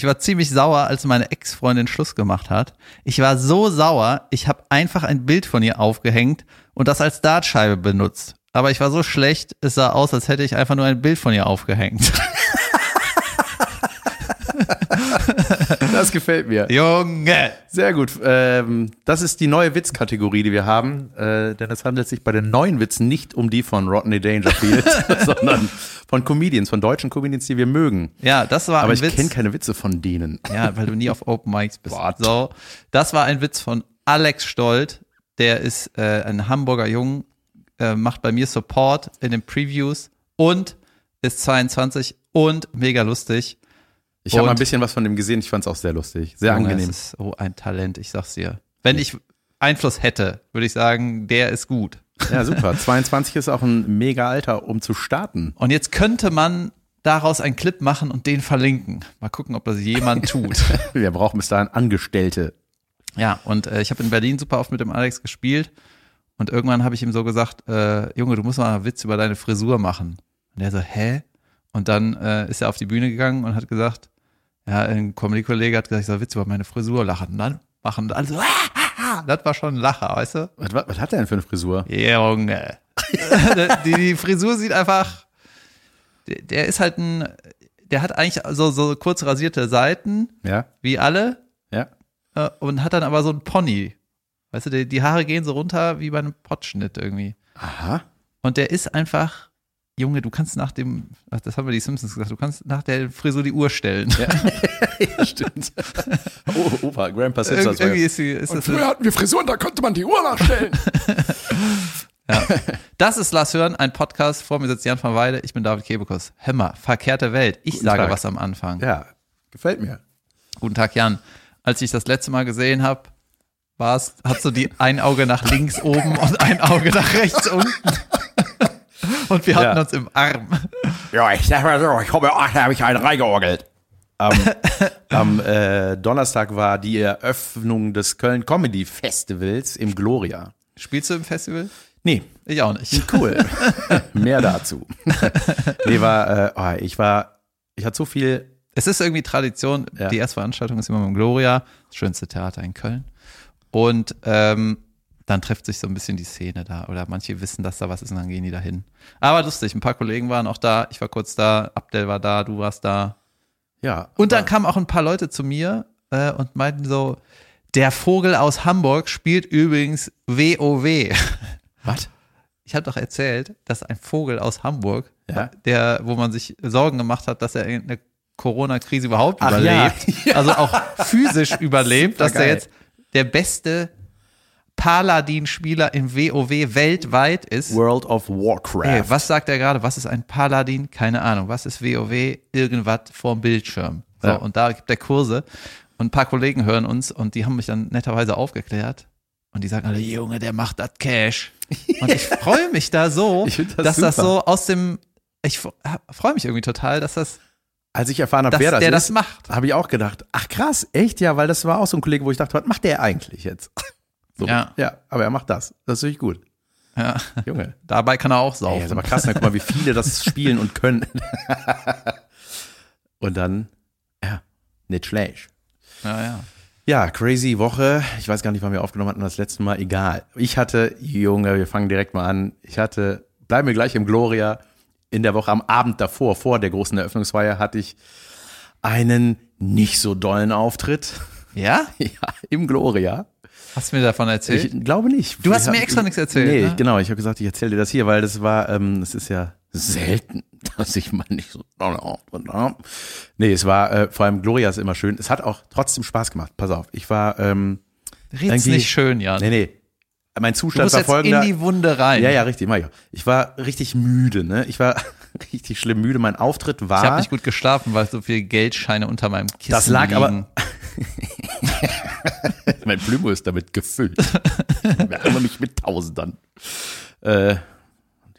Ich war ziemlich sauer, als meine Ex-Freundin Schluss gemacht hat. Ich war so sauer, ich habe einfach ein Bild von ihr aufgehängt und das als Dartscheibe benutzt. Aber ich war so schlecht, es sah aus, als hätte ich einfach nur ein Bild von ihr aufgehängt. Das gefällt mir. Junge! Sehr gut. Ähm, das ist die neue Witzkategorie, die wir haben, äh, denn es handelt sich bei den neuen Witzen nicht um die von Rodney Dangerfield, sondern von Comedians, von deutschen Comedians, die wir mögen. Ja, das war Aber ein ich Witz. kenne keine Witze von denen. Ja, weil du nie auf Open Mics bist. What? So, das war ein Witz von Alex Stolt. Der ist äh, ein Hamburger Jung, äh, macht bei mir Support in den Previews und ist 22 und mega lustig. Ich habe mal ein bisschen was von dem gesehen, ich fand es auch sehr lustig. Sehr Junge, angenehm. Es ist so ein Talent, ich sag's dir. Wenn ich Einfluss hätte, würde ich sagen, der ist gut. Ja, super. 22 ist auch ein mega Alter, um zu starten. Und jetzt könnte man daraus einen Clip machen und den verlinken. Mal gucken, ob das jemand tut. Wir brauchen bis dahin Angestellte. Ja, und äh, ich habe in Berlin super oft mit dem Alex gespielt und irgendwann habe ich ihm so gesagt, äh, Junge, du musst mal einen Witz über deine Frisur machen. Und er so, hä? Und dann äh, ist er auf die Bühne gegangen und hat gesagt, ja, ein Comedy-Kollege hat gesagt, ich soll Witz über meine Frisur lachen. Und dann machen und alle so, ah, ah, ah. das war schon ein Lacher, weißt du? Was, was, was hat er denn für eine Frisur? Junge. die, die Frisur sieht einfach, der, der ist halt ein, der hat eigentlich so, so kurz rasierte Seiten, Ja, wie alle, ja. äh, und hat dann aber so ein Pony. Weißt du, die, die Haare gehen so runter wie bei einem Potschnitt irgendwie. Aha. Und der ist einfach, Junge, du kannst nach dem, ach, das haben wir die Simpsons gesagt, du kannst nach der Frisur die Uhr stellen. Ja, stimmt. Oh, Opa, Grandpa sitzt Ir irgendwie ist, die, ist das, hatten wir Frisuren, da konnte man die Uhr nachstellen. ja. das ist Lass hören, ein Podcast. Vor mir sitzt Jan van Weide, ich bin David Kebekus. Hämmer, verkehrte Welt. Ich Guten sage Tag. was am Anfang. Ja, gefällt mir. Guten Tag, Jan. Als ich das letzte Mal gesehen habe, war's, hast du die ein Auge nach links oben und ein Auge nach rechts unten. Und wir hatten Ja. uns im Arm. Ja, ich sag mal so, ich ach, da habe ich einen reingeorgelt. Am, am äh, Donnerstag war die Eröffnung des Köln Comedy Festivals im Gloria. Spielst du im Festival? Nee, Ich auch nicht. cool. Mehr dazu. nee, war, äh, oh, ich war, ich hatte so viel, Es ist irgendwie Tradition. Ja. Die erste Veranstaltung ist immer im Gloria, das schönste Theater in Köln. Und ähm, dann trifft sich so ein bisschen die Szene da. Oder manche wissen, dass da was ist und dann gehen die da hin. Aber lustig, ein paar Kollegen waren auch da. Ich war kurz da, Abdel war da, du warst da. ja. Und dann kamen auch ein paar Leute zu mir äh, und meinten so, der Vogel aus Hamburg spielt übrigens WoW. Was? Ich habe doch erzählt, dass ein Vogel aus Hamburg, Ja. der, wo man sich Sorgen gemacht hat, dass er irgendeine Corona-Krise überhaupt Ach überlebt, ja. also auch physisch überlebt, dass er geil. jetzt der beste Paladin-Spieler im WoW weltweit ist. World of Warcraft. Ey, was sagt er gerade? Was ist ein Paladin? Keine Ahnung. Was ist WoW? Irgendwas vorm Bildschirm. So, Ja. und da gibt er Kurse. Und ein paar Kollegen hören uns und die haben mich dann netterweise aufgeklärt. Und die sagen alle, Junge, der macht das Cash. Und ich freue mich da so, das dass das super. so aus dem, ich freue mich irgendwie total, dass das, Als ich erfahren habe, dass wer das der ist, das macht. habe ich auch gedacht, ach krass, echt? Ja, weil das war auch so ein Kollege, wo ich dachte, was macht der eigentlich jetzt? So, Ja. ja, aber er macht das. Das ist wirklich gut. Ja. Junge. Dabei kann er auch Ey, saufen. das ist aber krass, ne? guck mal, wie viele das spielen und können. und dann, ja, nicht schlecht. ja, ja. Ja, crazy Woche. Ich weiß gar nicht, wann wir aufgenommen hatten das letzte Mal. Egal. Ich hatte, Junge, wir fangen direkt mal an. Ich hatte, bleiben wir gleich im Gloria. In der Woche am Abend davor, vor der großen Eröffnungsfeier, hatte ich einen nicht so dollen Auftritt. Ja? Ja, im Gloria. Hast du mir davon erzählt? Ich glaube nicht. Du hast Wir mir extra nichts erzählt, Nee, ne? genau. Ich habe gesagt, ich erzähle dir das hier, weil das war, ähm, es ist ja selten, dass ich mal nicht so. Nee, es war äh, vor allem Gloria ist immer schön. Es hat auch trotzdem Spaß gemacht. Pass auf, ich war, ähm, Red's nicht schön, Jan. nee, nee. Mein du Zustand musst war jetzt in folgender. die Wunde rein. ja, ja, richtig, mach ich auch. Ich war richtig müde, ne? Ich war richtig schlimm müde. Mein Auftritt war. Ich habe nicht gut geschlafen, weil so viele Geldscheine unter meinem Kissen Das lag liegen. aber- mein Plümo ist damit gefüllt. Ich ärgere mich mit Tausendern. Äh,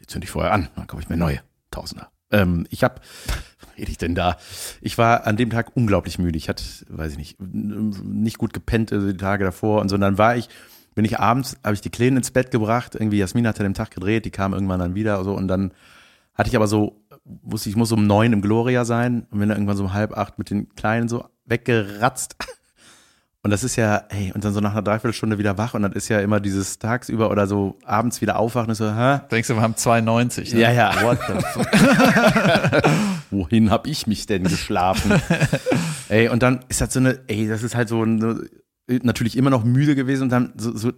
die zünde ich vorher an, dann kaufe ich mir neue Tausender. Ähm, ich habe, was rede ich denn da? Ich war an dem Tag unglaublich müde. Ich hatte, weiß ich nicht, nicht gut gepennt also die Tage davor und so. Und dann war ich, bin ich abends, habe ich die Kleinen ins Bett gebracht. Irgendwie Jasmin hatte den Tag gedreht, die kam irgendwann dann wieder so und dann hatte ich aber so, wusste ich, ich muss um neun im Gloria sein und bin dann irgendwann so um halb acht mit den Kleinen so weggeratzt. Und das ist ja, ey, und dann so nach einer Dreiviertelstunde wieder wach und dann ist ja immer dieses tagsüber oder so abends wieder aufwachen und so, hä? Denkst du, wir haben 92. Ne? Ja, ja. What the fuck? Wohin hab ich mich denn geschlafen? ey, und dann ist das so eine, ey, das ist halt so eine, natürlich immer noch müde gewesen und dann so, so,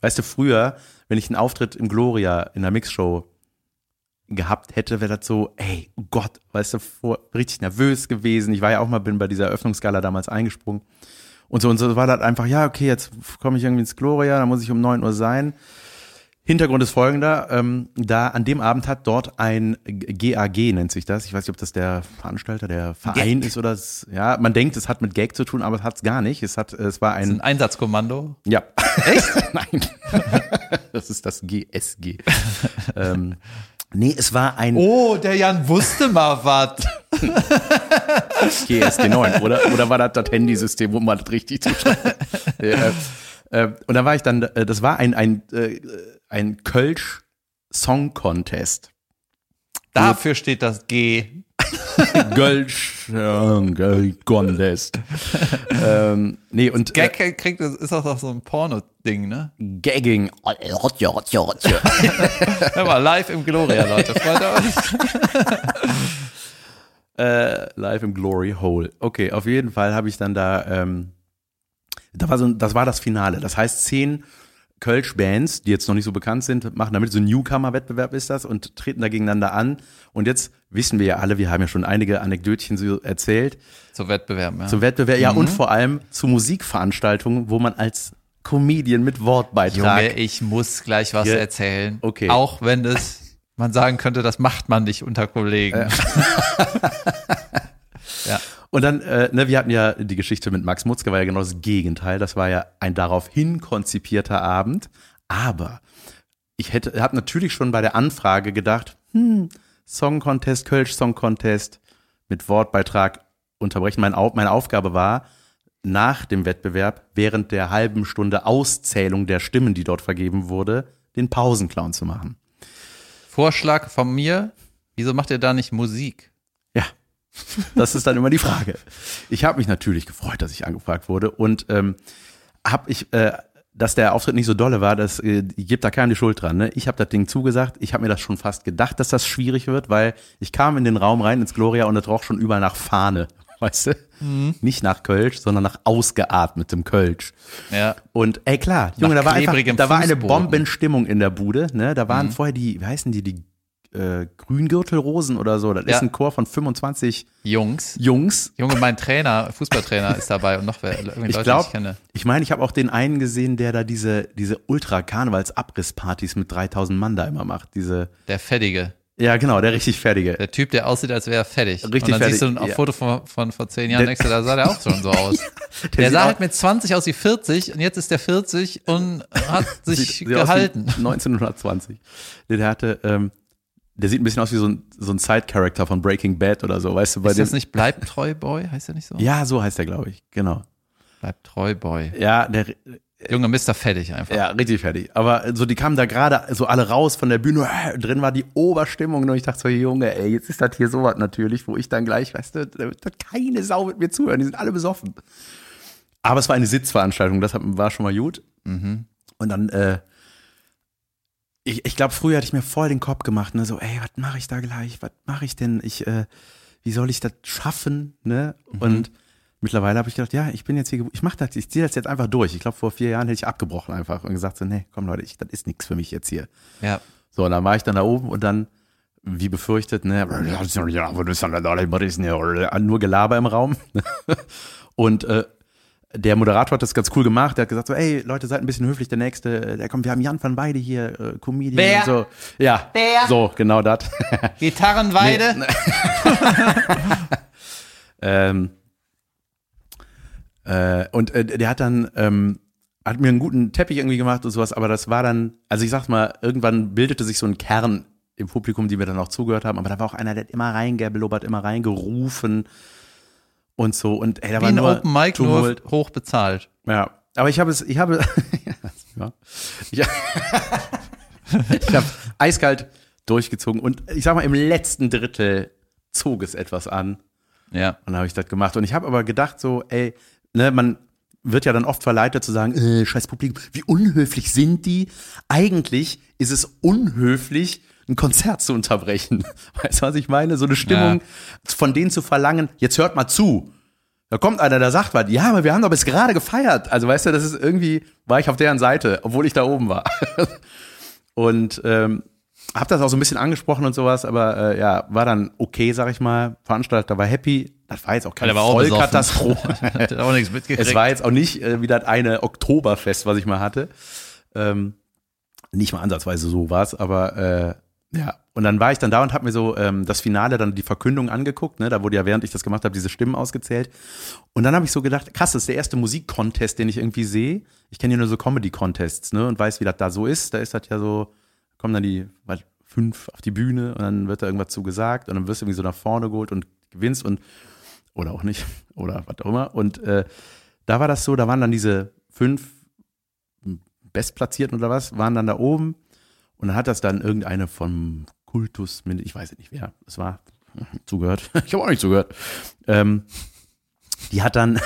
weißt du, früher, wenn ich einen Auftritt im Gloria in der Mixshow gehabt hätte, wäre das so, ey, oh Gott, weißt du, vor, richtig nervös gewesen. Ich war ja auch mal, bin bei dieser Eröffnungsgala damals eingesprungen. Und so und so war das einfach, ja, okay, jetzt komme ich irgendwie ins Gloria, da muss ich um neun Uhr sein. Hintergrund ist folgender, ähm, da an dem Abend hat dort ein GAG, nennt sich das. Ich weiß nicht, ob das der Veranstalter, der Verein Gag. ist oder das, ja, man denkt, es hat mit Gag zu tun, aber es hat es gar nicht. Es hat, es war ein, Ein Einsatzkommando. ja. Echt? Nein. das ist das GSG. ähm, nee, es war ein Oh, der Jan wusste mal was. GSG 9, oder? Oder war das das Handysystem, wo man das richtig zuschreibt? ja, äh, und da war ich dann, äh, das war ein, ein, äh, ein Kölsch Song Contest. Dafür steht das G. Kölsch Song Contest. ähm, nee, und äh, Gag kriegt, ist auch so ein Porno-Ding, ne? Gagging. Hotja. Hör mal, live im Gloria, Leute. Freut euch? Äh, live im Glory Hole. Okay, auf jeden Fall habe ich dann da, ähm, da war so, das war das Finale. Das heißt, zehn Kölsch-Bands, die jetzt noch nicht so bekannt sind, machen damit so ein Newcomer-Wettbewerb ist das und treten da gegeneinander an. Und jetzt wissen wir ja alle, wir haben ja schon einige Anekdötchen so erzählt, Zu Wettbewerben, ja. zum Wettbewerb, ja, und vor allem zu Musikveranstaltungen, wo man als Comedian mit Wortbeitrag. Junge, ich muss gleich was Ja. erzählen. Okay. Auch wenn es, man sagen könnte, das macht man nicht unter Kollegen. Ja. Und dann, äh, ne, wir hatten ja die Geschichte mit Max Mutzke, war ja genau das Gegenteil. Das war ja ein daraufhin konzipierter Abend. Aber ich hätte, habe natürlich schon bei der Anfrage gedacht, hm, Song Contest, Kölsch Song Contest mit Wortbeitrag unterbrechen. Mein, Au meine Aufgabe war, nach dem Wettbewerb, während der halben Stunde Auszählung der Stimmen, die dort vergeben wurde, den Pausenclown zu machen. Vorschlag von mir, wieso macht ihr da nicht Musik? Ja, das ist dann immer die Frage. Ich habe mich natürlich gefreut, dass ich angefragt wurde und ähm, habe ich, äh, dass der Auftritt nicht so dolle war, das äh, gibt da keinem die Schuld dran. Ne? Ich habe das Ding zugesagt. Ich habe mir das schon fast gedacht, dass das schwierig wird, weil ich kam in den Raum rein ins Gloria und es roch schon überall nach Fahne, weißt du? Nicht nach Kölsch, sondern nach ausgeatmetem Kölsch. Ja. Und ey klar, Junge, da war einfach, da war eine. Bombenstimmung in der Bude. Ne? Da waren vorher die, wie heißen die, die äh, Grüngürtelrosen oder so. Das Ja. ist ein Chor von 25 Jungs. Jungs. Junge, mein Trainer, Fußballtrainer ist dabei und noch wer, Ich glaube, ich kenne. ich meine, ich habe auch den einen gesehen, der da diese, diese Ultra-Karnevals-Abrisspartys mit 3000 Mann da immer macht. Diese, Der Fettige. Ja genau, der richtig fertige. Der Typ, der aussieht, als wäre er fertig. Richtig und dann fertig, siehst du ein ja. Foto von, von vor zehn Jahren, Der- denkst du, da sah der auch schon so aus. der sieht sah halt mit 20 aus wie 40 und jetzt ist der 40 und hat sich Sieht- sieht gehalten. 1920. Nee, Der hatte, ähm, der sieht ein bisschen aus wie so ein, so ein Side-Character von Breaking Bad oder so, weißt du, bei Ist das nicht Bleib treu, Boy? Heißt der nicht so? Ja, so heißt der, glaube ich. Genau. Bleib treu, Boy. Ja, der, Junge, Mr. Fettig einfach. ja, richtig fertig. Aber so, die kamen da gerade so alle raus von der Bühne, äh, drin war die Oberstimmung und ich dachte so, Junge, ey, jetzt ist das hier sowas natürlich, wo ich dann gleich, weißt du, da wird keine Sau mit mir zuhören, die sind alle besoffen. Aber es war eine Sitzveranstaltung, das war schon mal gut. Und dann, äh, ich, ich glaube, früher hatte ich mir voll den Kopf gemacht, ne, so, ey, was mache ich da gleich, was mache ich denn, ich, äh, wie soll ich das schaffen, ne? Und mittlerweile habe ich gedacht, ja, ich bin jetzt hier, ich mache das, ich ziehe das jetzt einfach durch. Ich glaube, vor vier Jahren hätte ich abgebrochen einfach und gesagt so, nee, komm Leute, ich, das ist nichts für mich jetzt hier. Ja. So, und dann war ich dann da oben und dann, wie befürchtet, ne, nur Gelaber im Raum. Und äh, der Moderator hat das ganz cool gemacht. Der hat gesagt so, ey, Leute, seid ein bisschen höflich. Der nächste, der kommt, wir haben Jan van Beide hier, äh, Comedian Wer? und so. Ja, Wer? so, genau das. Gitarrenweide? ähm, äh, und äh, der hat dann, ähm, hat mir einen guten Teppich irgendwie gemacht und sowas, aber das war dann, also ich sag mal, irgendwann bildete sich so ein Kern im Publikum, die mir dann auch zugehört haben, aber da war auch einer, der hat immer reingeblubbert, immer reingerufen und so und ey, da Wie war ein nur Open Mic, nur Tumult. hoch bezahlt. Ja, aber ich habe es, ich habe, ja, ich, ich habe eiskalt durchgezogen und ich sag mal, im letzten Drittel zog es etwas an Ja. Und dann habe ich das gemacht. Und ich habe aber gedacht so, ey, ne, man wird ja dann oft verleitet zu sagen, äh, scheiß Publikum, wie unhöflich sind die? Eigentlich ist es unhöflich, ein Konzert zu unterbrechen. Weißt du, was ich meine? So eine Stimmung von denen zu verlangen, jetzt hört mal zu. Da kommt einer, der sagt was, ja, aber wir haben doch bis gerade gefeiert. Also weißt du, das ist irgendwie, war ich auf deren Seite, obwohl ich da oben war. Und ähm, hab das auch so ein bisschen angesprochen und sowas, aber äh, ja, war dann okay, sag ich mal. Veranstalter war happy. Das war jetzt auch keine war. Vollkatastrophe. Hat auch nichts mitgekriegt. es war jetzt auch nicht äh, wie das eine Oktoberfest, was ich mal hatte. Ähm, nicht mal ansatzweise so war's, aber äh, ja. Und dann war ich dann da und habe mir so ähm, das Finale, dann die Verkündung angeguckt. Ne? Da wurde ja, während ich das gemacht habe, diese Stimmen ausgezählt. Und dann habe ich so gedacht, krass, das ist der erste Musikcontest, den ich irgendwie sehe. Ich kenne ja nur so Comedy-Contests ne? und weiß, wie das da so ist. Da ist das ja so, kommen dann die was, fünf auf die Bühne und dann wird da irgendwas zu gesagt und dann wirst du irgendwie so nach vorne geholt und gewinnst und oder auch nicht oder was auch immer. Und äh, da war das so, da waren dann diese fünf Bestplatzierten oder was, waren dann da oben und dann hat das dann irgendeine vom Kultus, ich weiß nicht wer, es war zugehört, ich habe auch nicht zugehört, ähm, die hat dann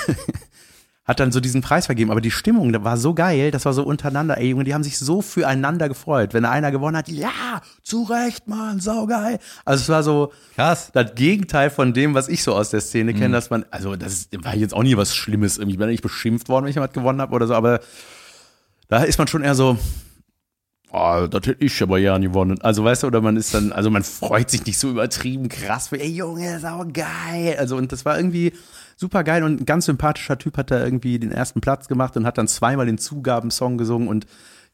hat dann so diesen Preis vergeben, aber die Stimmung da war so geil, das war so untereinander, ey Junge, die haben sich so füreinander gefreut, wenn einer gewonnen hat, ja, zu Recht, Mann, saugeil. Also es war so Krass. das Gegenteil von dem, was ich so aus der Szene kenne, dass man, also das war jetzt auch nie was Schlimmes, ich bin nicht beschimpft worden, wenn ich jemand gewonnen habe oder so, aber da ist man schon eher so, oh, das hätte ich aber ja gewonnen. Also weißt du, oder man ist dann, also man freut sich nicht so übertrieben krass, ey Junge, sau geil. Also und das war irgendwie super geil und ein ganz sympathischer Typ hat da irgendwie den ersten Platz gemacht und hat dann zweimal den Zugabensong gesungen und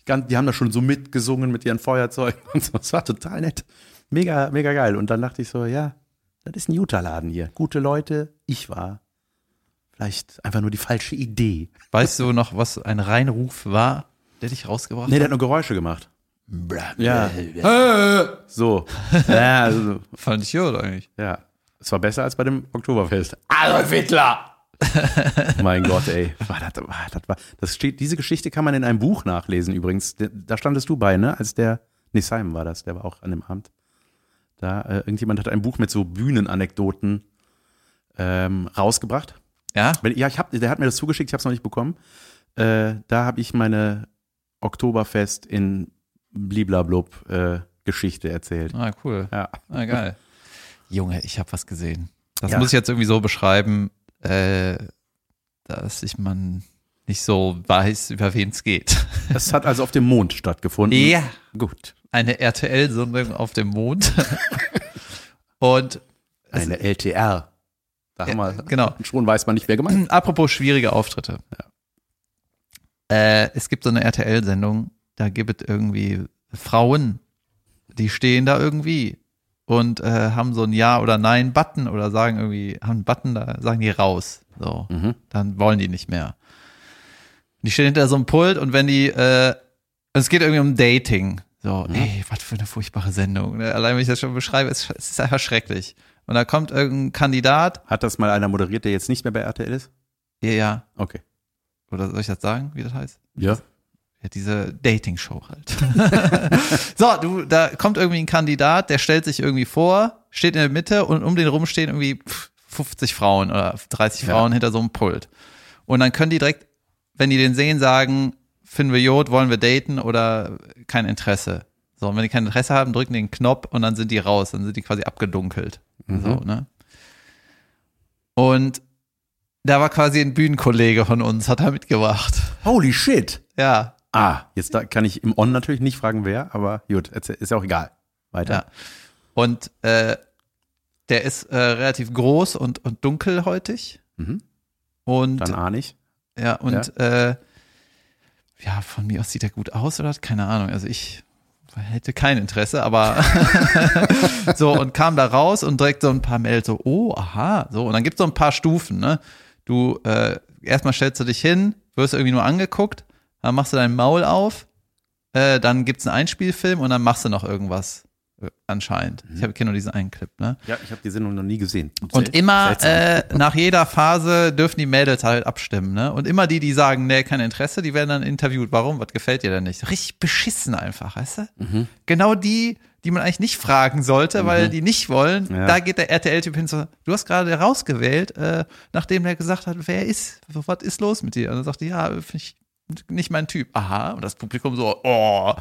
die haben da schon so mitgesungen mit ihren Feuerzeugen und so. Das war total nett. Mega, mega geil. Und dann dachte ich so, ja, das ist ein Utah-Laden hier. Gute Leute, ich war vielleicht einfach nur die falsche Idee. Weißt du noch, was ein Reinruf war, der dich rausgebracht Nee, der hat? hat nur Geräusche gemacht. Ja. So. Ja, also, Fand ich gut eigentlich. ja. Es war besser als bei dem Oktoberfest. Adolf Hitler! mein Gott, ey. War das, war, das, war, das steht, diese Geschichte kann man in einem Buch nachlesen übrigens. Da standest du bei, ne? Als der, nee, Simon war das, der war auch an dem Abend. Da, äh, irgendjemand hat ein Buch mit so Bühnenanekdoten ähm, rausgebracht. Ja? Ja, ich hab, der hat mir das zugeschickt, ich habe es noch nicht bekommen. Äh, da habe ich meine Oktoberfest in Bliblablub äh, Geschichte erzählt. Ah, cool. Ja. Ah, geil. Junge, ich habe was gesehen. Das Ja. muss ich jetzt irgendwie so beschreiben, äh, dass ich man nicht so weiß, über wen es geht. Es hat also auf dem Mond stattgefunden. Ja. Gut. Eine RTL-Sendung auf dem Mond. Und Eine LTR. Da haben wir, genau. schon weiß man nicht, wer gemeint ist. Apropos schwierige Auftritte. Äh, es gibt so eine RTL-Sendung, da gibt es irgendwie Frauen, die stehen da irgendwie und äh, haben so ein Ja oder Nein-Button oder sagen irgendwie, haben einen Button, da sagen die raus. So, Mhm. dann wollen die nicht mehr. Die stehen hinter so einem Pult und wenn die, äh, es geht irgendwie um Dating. So, ey, was für eine furchtbare Sendung. Ne? Allein wenn ich das schon beschreibe, es, es ist einfach schrecklich. Und da kommt irgendein Kandidat, Hat das mal einer moderiert, der jetzt nicht mehr bei RTL ist? ja, ja, Okay. oder soll ich das sagen, wie das heißt? Ja. Ja, diese Dating-Show halt. so, du, da kommt irgendwie ein Kandidat, der stellt sich irgendwie vor, steht in der Mitte und um den rum stehen irgendwie pff, 50 Frauen oder 30 Ja. Frauen hinter so einem Pult. Und dann können die direkt, wenn die den sehen, sagen, finden wir Jod, wollen wir daten oder kein Interesse. So, und wenn die kein Interesse haben, drücken die den Knopf und dann sind die raus, dann sind die quasi abgedunkelt. So, ne? Und da war quasi ein Bühnenkollege von uns, hat er mitgebracht. Holy shit. Ja, Ah, jetzt da kann ich im On natürlich nicht fragen, wer, aber gut, ist ja auch egal. Weiter. Ja. Und äh, der ist äh, relativ groß und, und dunkelhäutig. Mhm. Und Dann ahne ich. ja, und Äh, ja, von mir aus sieht er gut aus oder keine Ahnung. Also ich hätte kein Interesse, aber so und kam da raus und direkt so ein paar Mails so, oh, aha, so und dann gibt es so ein paar Stufen, ne? Du äh, erstmal stellst du dich hin, wirst irgendwie nur angeguckt, dann machst du dein Maul auf, äh, dann gibt's einen Einspielfilm und dann machst du noch irgendwas äh, anscheinend. Ich habe kenne nur diesen einen Clip, ne? Ja, ich habe die Sendung noch nie gesehen. Und Sel- immer äh, nach jeder Phase dürfen die Mädels halt abstimmen, ne? Und immer die, die sagen, nee, kein Interesse, die werden dann interviewt. Warum? Was gefällt dir denn nicht? Richtig beschissen einfach, weißt du? Mhm. Genau die, die man eigentlich nicht fragen sollte, weil die nicht wollen. Mhm. Ja. Da geht der RTL-Typ hin so, du hast gerade rausgewählt, äh, nachdem der gesagt hat, wer ist, was ist los mit dir? Und dann sagt die, ja, finde ich nicht mein Typ. Aha, und das Publikum so, oh,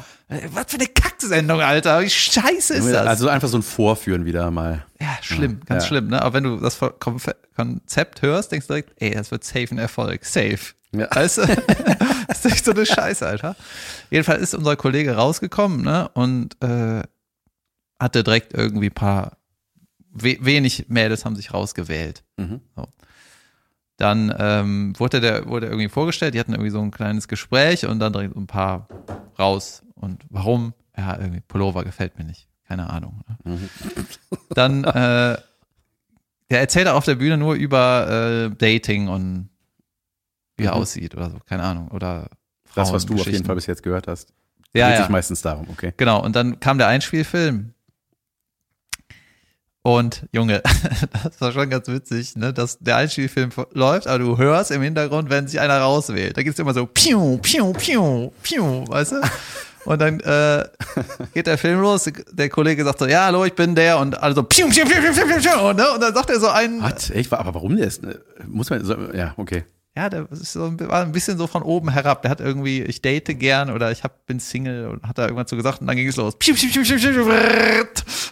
was für eine Kacksendung, Alter, wie scheiße ist das? Also einfach so ein Vorführen wieder mal. ja, schlimm, ganz Ja. schlimm, ne? Aber wenn du das Kon- Konzept hörst, denkst du direkt, ey, das wird safe ein Erfolg, safe. Ja. Weißt du? das ist echt so eine Scheiße, Alter. Jedenfalls ist unser Kollege rausgekommen, ne? Und äh, hatte direkt irgendwie ein paar we wenig Mädels haben sich rausgewählt. Mhm. So. Dann ähm, wurde der wurde irgendwie vorgestellt, die hatten irgendwie so ein kleines Gespräch und dann direkt so ein paar raus. Und warum? Ja, irgendwie Pullover gefällt mir nicht. Keine Ahnung. Ne? Mhm. Dann äh, der erzählt auf der Bühne nur über äh, Dating und wie er Mhm. aussieht oder so, keine Ahnung. Oder Das, was du auf jeden. Fall bis jetzt gehört hast. Ja, Geht ja. sich meistens darum, okay. Genau, und dann kam der Einspielfilm. Und Junge, das war schon ganz witzig, ne, dass der Einspielfilm läuft, aber du hörst im Hintergrund, wenn sich einer rauswählt. Da gibt's immer so piu, piu, piu, piu, weißt du? Und dann äh, geht der Film los, der Kollege sagt so, ja, hallo, ich bin der und alle so piu, piu, piu, piu, piu, piu, piu, ne? Und dann sagt er so einen, Was? Echt? Aber warum der ist? ne? Muss man. So, ja, okay. Ja, der so, war ein bisschen so von oben herab. Der hat irgendwie, ich date gern oder ich hab, bin Single und hat da irgendwann so gesagt und dann ging es los.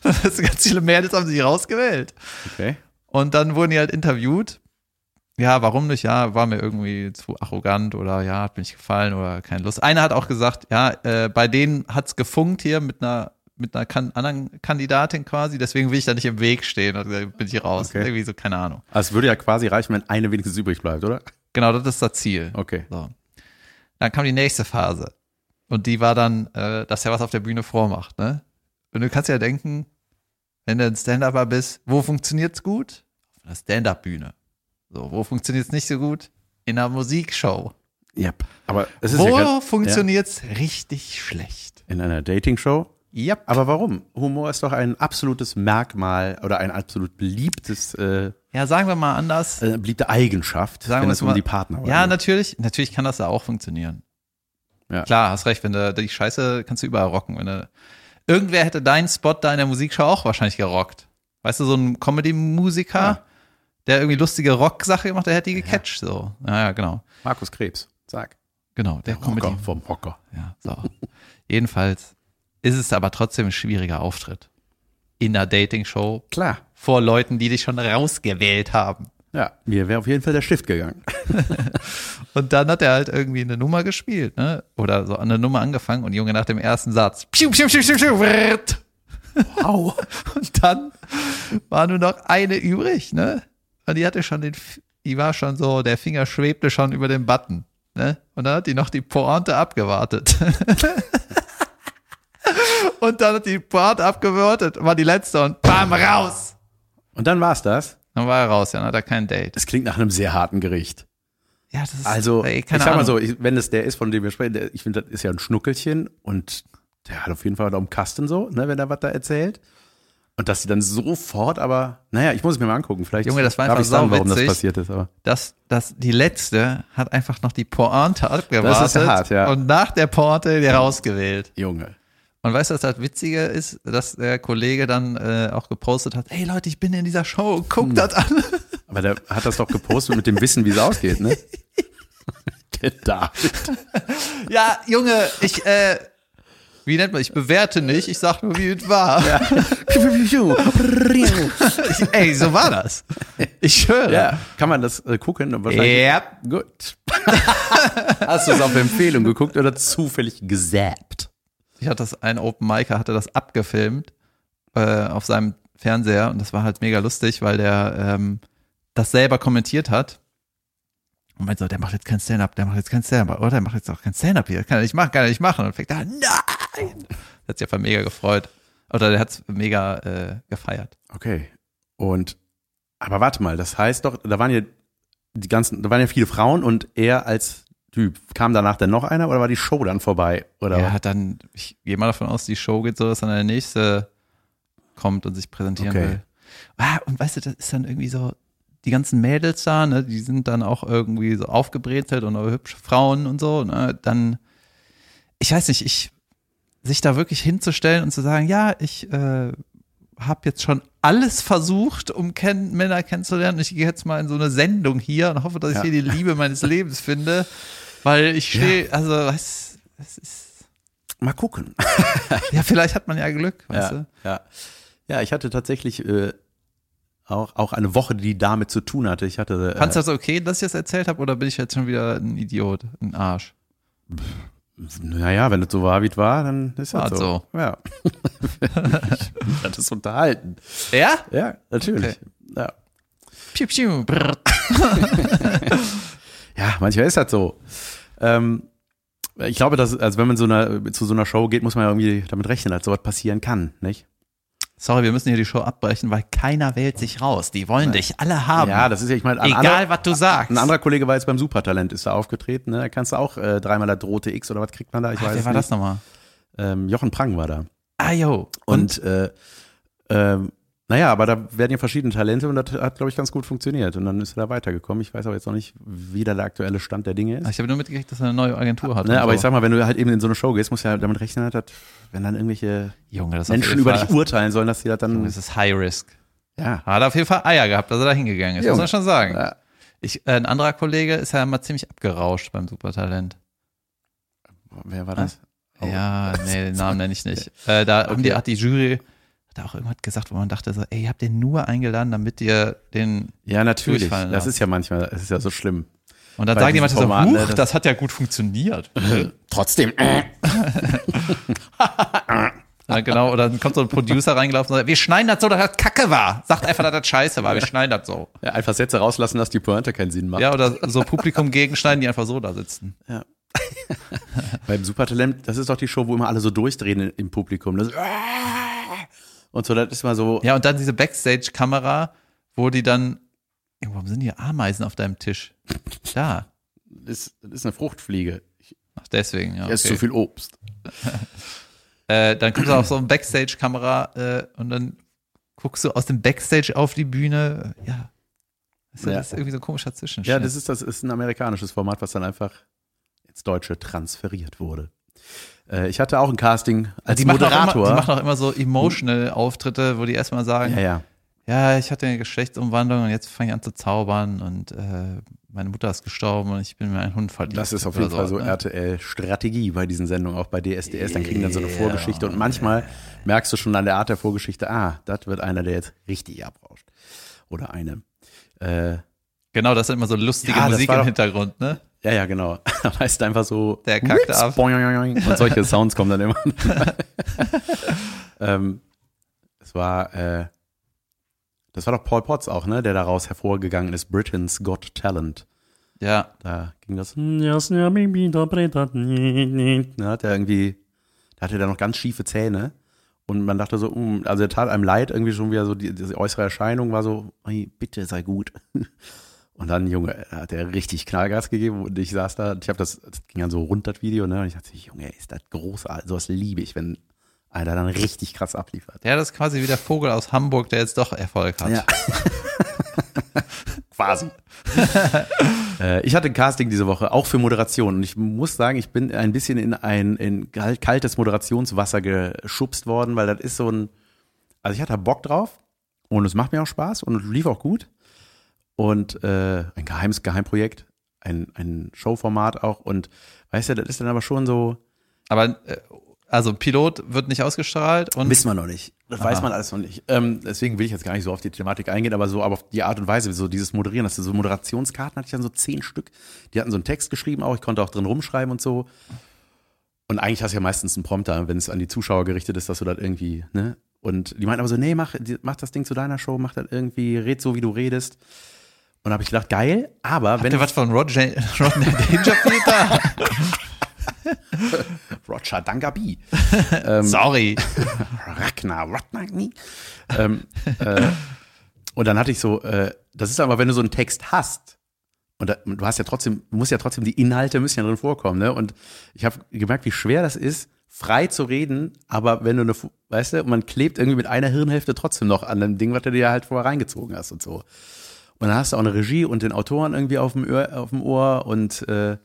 Das ganz viele Mädels haben sich rausgewählt. Okay. Und dann wurden die halt interviewt. Ja, warum nicht? Ja, war mir irgendwie zu arrogant oder ja, hat mir nicht gefallen oder keine Lust. Einer hat auch gesagt, ja, äh, bei denen hat's gefunkt hier mit einer mit einer kan anderen Kandidatin quasi, deswegen will ich da nicht im Weg stehen und dann bin ich raus. Okay. Irgendwie so, keine Ahnung. Also es würde ja quasi reichen, wenn eine wenigstens übrig bleibt, oder? Genau, das ist das Ziel. Okay. So. Dann kam die nächste Phase. Und die war dann, äh, dass er was auf der Bühne vormacht, ne? Und du kannst ja denken, wenn du ein Stand-Upper bist, wo funktioniert's gut? Auf einer Stand-Up-Bühne. So, wo funktioniert's nicht so gut? In einer Musikshow. Ja. Aber es ist Wo ja kein, funktioniert's richtig schlecht? in einer Dating-Show. Yep. Aber warum? Humor ist doch ein absolutes Merkmal oder ein absolut beliebtes, äh, Ja, sagen wir mal anders. äh, beliebte Eigenschaft, Sagen wenn wir es um mal- die Partner Ja, geht. natürlich, natürlich kann das da auch funktionieren. Ja. Klar, hast recht, wenn du die Scheiße kannst du überall rocken. Wenn du, irgendwer hätte deinen Spot da in der Musikshow auch wahrscheinlich gerockt. Weißt du, so ein Comedy-Musiker, Ja. der irgendwie lustige Rock-Sache gemacht, der hätte die gecatcht, so. Ja, ja, genau. Markus Krebs, sag. Genau, der Comedy. Hocker vom Hocker. Ja, so. Jedenfalls ist es aber trotzdem ein schwieriger Auftritt. In einer Dating-Show Klar. vor Leuten, die dich schon rausgewählt haben. Ja, mir wäre auf jeden Fall der Stift gegangen. Und dann hat er halt irgendwie eine Nummer gespielt, ne? Oder so eine Nummer angefangen und Junge nach dem ersten Satz. Piu, piu, piu, piu, piu. Au. Und dann war nur noch eine übrig, ne? Und die hatte schon den, die war schon so, der Finger schwebte schon über dem Button, ne? Und dann hat die noch die Pointe abgewartet. und dann hat die Pointe abgewartet, war die letzte und bam, raus. Und dann war's das. Dann war er raus, ja, dann hat er kein Date. Das klingt nach einem sehr harten Gericht. Ja, das ist, Also, ey, ich sag mal Ahnung. so, ich, wenn es der ist, von dem wir sprechen, der, ich finde, das ist ja ein Schnuckelchen und der hat auf jeden Fall da um Kasten so, ne, wenn er was da erzählt. Und dass sie dann sofort, aber, naja, ich muss es mir mal angucken. Vielleicht Junge, das war einfach ich sagen, warum das passiert ist. Aber dass, dass die letzte hat einfach noch die Pointe abgewartet Das ist hart, ja. und nach der Pointe die rausgewählt. Junge. Und weißt du, was das Witzige ist, dass der Kollege dann äh, auch gepostet hat, hey Leute, ich bin in dieser Show, guckt Hm. das an. Aber der hat das doch gepostet mit dem Wissen, wie es ausgeht, ne? Der David. ja, Junge, ich, äh, wie nennt man, ich bewerte nicht, ich sag nur, wie es war. Ich, ey, so war das. Ich schwöre. Ja, kann man das äh, gucken? Wahrscheinlich. Ja. Gut. Hast du es auf Empfehlung geguckt oder zufällig gesappt? Ich hatte das, ein Open Micer hatte das abgefilmt äh, auf seinem Fernseher und das war halt mega lustig, weil der ähm, das selber kommentiert hat. Und meinte so, der macht jetzt kein Stand-up, der macht jetzt kein Stand-up, oder? Der macht jetzt auch kein Stand-up hier, kann er nicht machen, kann er nicht machen. Und fängt da, nein! Der hat sich einfach mega gefreut. Oder der hat's mega äh, gefeiert. Okay. Und, aber warte mal, das heißt doch, da waren ja die ganzen, da waren ja viele Frauen und er als Typ, kam danach denn noch einer oder war die Show dann vorbei? Oder Er hat dann, ich gehe mal davon aus, die Show geht so, dass dann der nächste kommt und sich präsentieren Okay. will. Ah, und weißt du, das ist dann irgendwie so, die ganzen Mädels da, ne, die sind dann auch irgendwie so aufgebrezelt und hübsche Frauen und so, ne, dann, ich weiß nicht, ich sich da wirklich hinzustellen und zu sagen, ja, ich äh, habe jetzt schon alles versucht, um kenn Männer kennenzulernen. Ich gehe jetzt mal in so eine Sendung hier und hoffe, dass ich Ja. hier die Liebe meines Lebens finde, weil ich stehe, also was, es ist, Mal gucken. ja, vielleicht hat man ja Glück, weißt Ja, du? ja. ja, ich hatte tatsächlich äh, auch, auch eine Woche, die damit zu tun hatte. Ich hatte. Äh, Fandst du das okay, dass ich das erzählt habe, oder bin ich jetzt schon wieder ein Idiot, ein Arsch? Naja, wenn es so war, wie es war, dann ist das so. so. Ja. ich hatte es unterhalten. Ja? Ja, natürlich. Ja. Piu, piu, ja, manchmal ist das so. Ähm, ich glaube, dass, also wenn man so einer, zu so einer Show geht, muss man ja irgendwie damit rechnen, dass sowas passieren kann, nicht? Sorry, wir müssen hier die Show abbrechen, weil keiner wählt sich raus. Die wollen dich alle haben. Ja, das ist ja, ich meine, ein Egal, anderer- was du sagst. Ein anderer Kollege war jetzt beim Supertalent, ist da aufgetreten, ne? Da kannst du auch äh, dreimal das rote X oder was kriegt man da? Ich Ach, weiß wer war nicht. das nochmal? Ähm, Jochen Prang war da. Ah, yo. Und, äh, ähm, naja, aber da werden ja verschiedene Talente und das hat, glaube ich, ganz gut funktioniert. Und dann ist er da weitergekommen. Ich weiß aber jetzt noch nicht, wie da der aktuelle Stand der Dinge ist. Ich habe nur mitgekriegt, dass er eine neue Agentur hat. Ne, aber so. ich sag mal, wenn du halt eben in so eine Show gehst, musst du ja damit rechnen, dass, wenn dann irgendwelche Junge, Menschen über dich urteilen sollen, dass die das Junge, dann, das ist High Risk. ja. Hat auf jeden Fall Eier gehabt, dass er da hingegangen ist, muss Junge. man schon sagen. Ja. Ich, äh, ein anderer Kollege ist ja mal ziemlich abgerauscht beim Supertalent. Wer war das? Oh. Ja, nee, den Namen nenne ich nicht. Äh, da haben die, Okay. hat die Jury hat auch irgendwas gesagt, wo man dachte so, ey, ihr habt den nur eingeladen, damit ihr den Ja, natürlich. Das lassen. ist ja manchmal, das ist ja so schlimm. und dann sagen die manchmal so, Format, huch, ne, das, das- hat ja gut funktioniert. Trotzdem. Ja, genau, oder dann kommt so ein Producer reingelaufen und sagt, wir schneiden das so, dass das Kacke war. Sagt einfach, dass das scheiße war, wir schneiden das so. Ja, einfach Sätze rauslassen, dass die Pointe keinen Sinn macht. Ja, oder so Publikum gegenschneiden, die einfach so da sitzen. Beim Supertalent, das ist doch die Show, wo immer alle so durchdrehen im Publikum. Das, und so, das ist mal so, Ja, und dann diese Backstage-Kamera, wo die dann, Ey, warum sind hier Ameisen auf deinem Tisch? Da. das, das ist eine Fruchtfliege. Ach, deswegen, ja. Hier ist okay. zu viel Obst. Äh, dann kommst du auf so eine Backstage-Kamera äh, und dann guckst du aus dem Backstage auf die Bühne. Ja. Das ist, Ja. das ist irgendwie so ein komischer Zwischenschritt. Ja, das ist, das ist ein amerikanisches Format, was dann einfach ins Deutsche transferiert wurde. Äh, ich hatte auch ein Casting als die Moderator. Immer, die machen auch immer so emotional Auftritte, wo die erstmal sagen, ja, ja. ja, ich hatte eine Geschlechtsumwandlung und jetzt fange ich an zu zaubern und äh, meine Mutter ist gestorben und ich bin mir ein Hund verliebt. Das ist auf jeden Fall so ne? RTL-Strategie bei diesen Sendungen, auch bei DSDS. Dann kriegen dann so eine Vorgeschichte und manchmal merkst du schon an der Art der Vorgeschichte, ah, das wird einer, der jetzt richtig abrauscht. Oder eine. Äh, Genau, das ist immer so lustige Ja, Musik im Hintergrund, ne? Ja, ja, genau. Da heißt einfach so, Der kackt ab. Und solche Sounds kommen dann immer. ähm, es war, äh, das war doch Paul Potts auch, ne, der daraus hervorgegangen ist, Britain's Got Talent. Ja. Da ging das. Da hat er irgendwie, da hatte er noch ganz schiefe Zähne. Und man dachte so, mm, also er tat einem leid, irgendwie schon wieder so, die, diese äußere Erscheinung war so, bitte sei gut. Und dann, Junge, hat er richtig Knallgas gegeben und ich saß da, ich habe das, das ging dann so rund, das Video, ne, und ich dachte, Junge, ist das großartig, sowas liebe ich, wenn einer dann richtig krass abliefert. Ja, das ist quasi wie der Vogel aus Hamburg, der jetzt doch Erfolg hat. Ja. Quasi. äh, ich hatte ein Casting diese Woche, auch für Moderation. Und ich muss sagen, ich bin ein bisschen in ein in kal- kaltes Moderationswasser geschubst worden, weil das ist so ein. Also ich hatte Bock drauf und es macht mir auch Spaß und es lief auch gut. Und äh, ein geheimes Geheimprojekt, ein, ein Showformat auch. Und weißt du, das ist dann aber schon so. Aber äh, also Pilot wird nicht ausgestrahlt und Wissen wir noch nicht. Das weiß man alles noch nicht. Ähm, deswegen will ich jetzt gar nicht so auf die Thematik eingehen, aber so aber auf die Art und Weise, so dieses Moderieren, dass du so Moderationskarten hatte ich dann so zehn Stück. Die hatten so einen Text geschrieben auch, ich konnte auch drin rumschreiben und so. Und eigentlich hast du ja meistens einen Prompter, wenn es an die Zuschauer gerichtet ist, dass du das irgendwie, ne? Und die meinten aber so, nee, mach, mach das Ding zu deiner Show, mach das irgendwie, red so, wie du redest. Und habe ich gedacht, geil, aber Habt wenn ihr was von Roger, Rodney Dangerfield da? Roger Dangabi. Sorry. Ragnar Rodney. ähm, äh, und dann hatte ich so, äh, das ist aber, wenn du so einen Text hast, und da, du hast ja trotzdem, du musst ja trotzdem, die Inhalte müssen ja drin vorkommen, ne? Und ich habe gemerkt, wie schwer das ist, frei zu reden, aber wenn du eine, weißt du, und man klebt irgendwie mit einer Hirnhälfte trotzdem noch an dem Ding, was du dir halt vorher reingezogen hast und so. Und dann hast du auch eine Regie und den Autoren irgendwie auf dem, Ohr, auf dem Ohr und äh,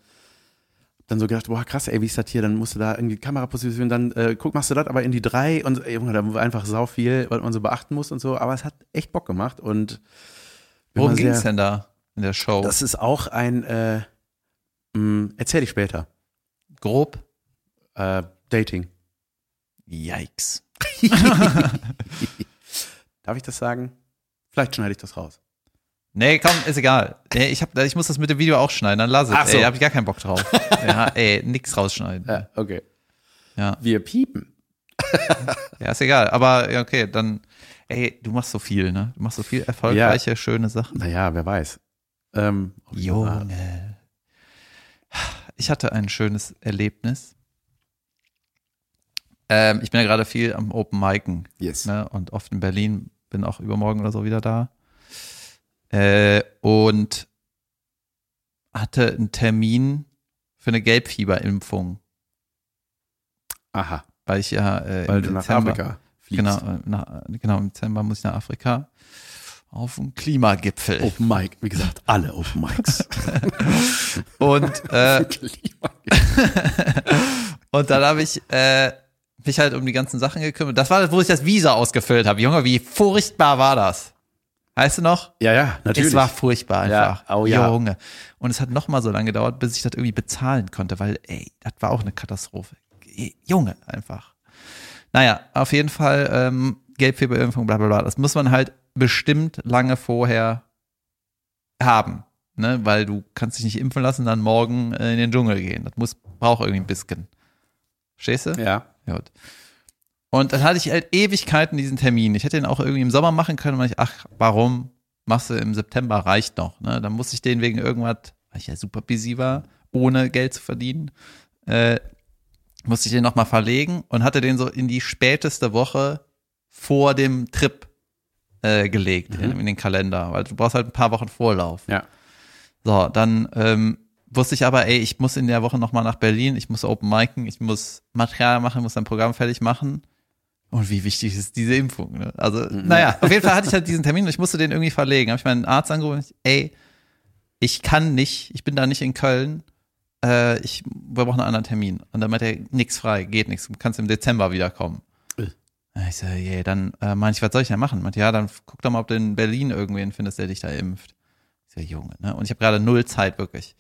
dann so gedacht, boah, krass, ey, wie ist das hier? Dann musst du da irgendwie Kameraposition, dann äh, guck, machst du das aber in die drei und ey, Junge, da war einfach sau viel, was man so beachten muss und so. Aber es hat echt Bock gemacht und Worum ging es denn da in der Show? Das ist auch ein, äh, mh, erzähl ich später. Grob? Äh, Dating. Yikes. Darf ich das sagen? Vielleicht schneide ich das raus. Nee, komm, ist egal. Ich, hab, ich muss das mit dem Video auch schneiden, dann lass es. Ach so. Ey, da hab ich gar keinen Bock drauf. ja, ey, nix rausschneiden. Ja, okay. Ja. Wir piepen. Ja, ist egal. Aber ja, okay, dann, ey, du machst so viel, ne? Du machst so viel erfolgreiche, schöne Sachen. Naja, wer weiß. Ähm, Junge. Ich hatte ein schönes Erlebnis. Ähm, ich bin ja gerade viel am Open Micen Yes. ne? und oft in Berlin, bin auch übermorgen oder so wieder da. Äh, und hatte einen Termin für eine Gelbfieberimpfung, Aha, weil ich ja äh, weil im du nach Dezember, Afrika fliegst. Genau, äh, nach, genau, im Dezember muss ich nach Afrika auf einen Klimagipfel. Open Mic, wie gesagt, alle Open Mics. Und, äh, und dann habe ich äh, mich halt um die ganzen Sachen gekümmert. Das war, wo ich das Visa ausgefüllt habe. Junge, wie furchtbar war das? Weißt du noch? ja, ja, natürlich. Es war furchtbar einfach. Ja, oh ja. Junge. Und es hat noch mal so lange gedauert, bis ich das irgendwie bezahlen konnte, weil, ey, das war auch eine Katastrophe. Junge, einfach. Naja, auf jeden Fall ähm, Gelbfieberimpfung, bla bla bla. Das muss man halt bestimmt lange vorher haben. Ne? Weil du kannst dich nicht impfen lassen, dann morgen äh, in den Dschungel gehen. Das muss, braucht irgendwie ein bisschen. Verstehst du? ja. Gut. Und dann hatte ich halt Ewigkeiten diesen Termin. Ich hätte den auch irgendwie im Sommer machen können. Und ich, ach, warum machst du im September? Reicht noch. Ne? Dann musste ich den wegen irgendwas, weil ich ja super busy war, ohne Geld zu verdienen, äh, musste ich den nochmal verlegen und hatte den so in die späteste Woche vor dem Trip äh, gelegt in, in den Kalender, weil du brauchst halt ein paar Wochen Vorlauf. Ja. So, dann ähm, wusste ich aber, ey, ich muss in der Woche nochmal nach Berlin, ich muss Open Micen, ich muss Material machen, muss ein Programm fertig machen. Und wie wichtig ist diese Impfung? Ne? Also, naja, auf jeden Fall hatte ich halt diesen Termin und ich musste den irgendwie verlegen. Habe ich meinen Arzt angerufen, und ich, ey, ich kann nicht, ich bin da nicht in Köln, äh, ich, wir brauchen einen anderen Termin. Und dann meinte er, nix frei, geht nichts, du kannst im Dezember wiederkommen. Äh. Ich so, yeah, dann äh, meinte ich, was soll ich denn machen? Meinte, ja, dann guck doch mal, ob du in Berlin irgendwen findest, der dich da impft. Ich so, Junge, ne? Und ich habe gerade null Zeit, wirklich.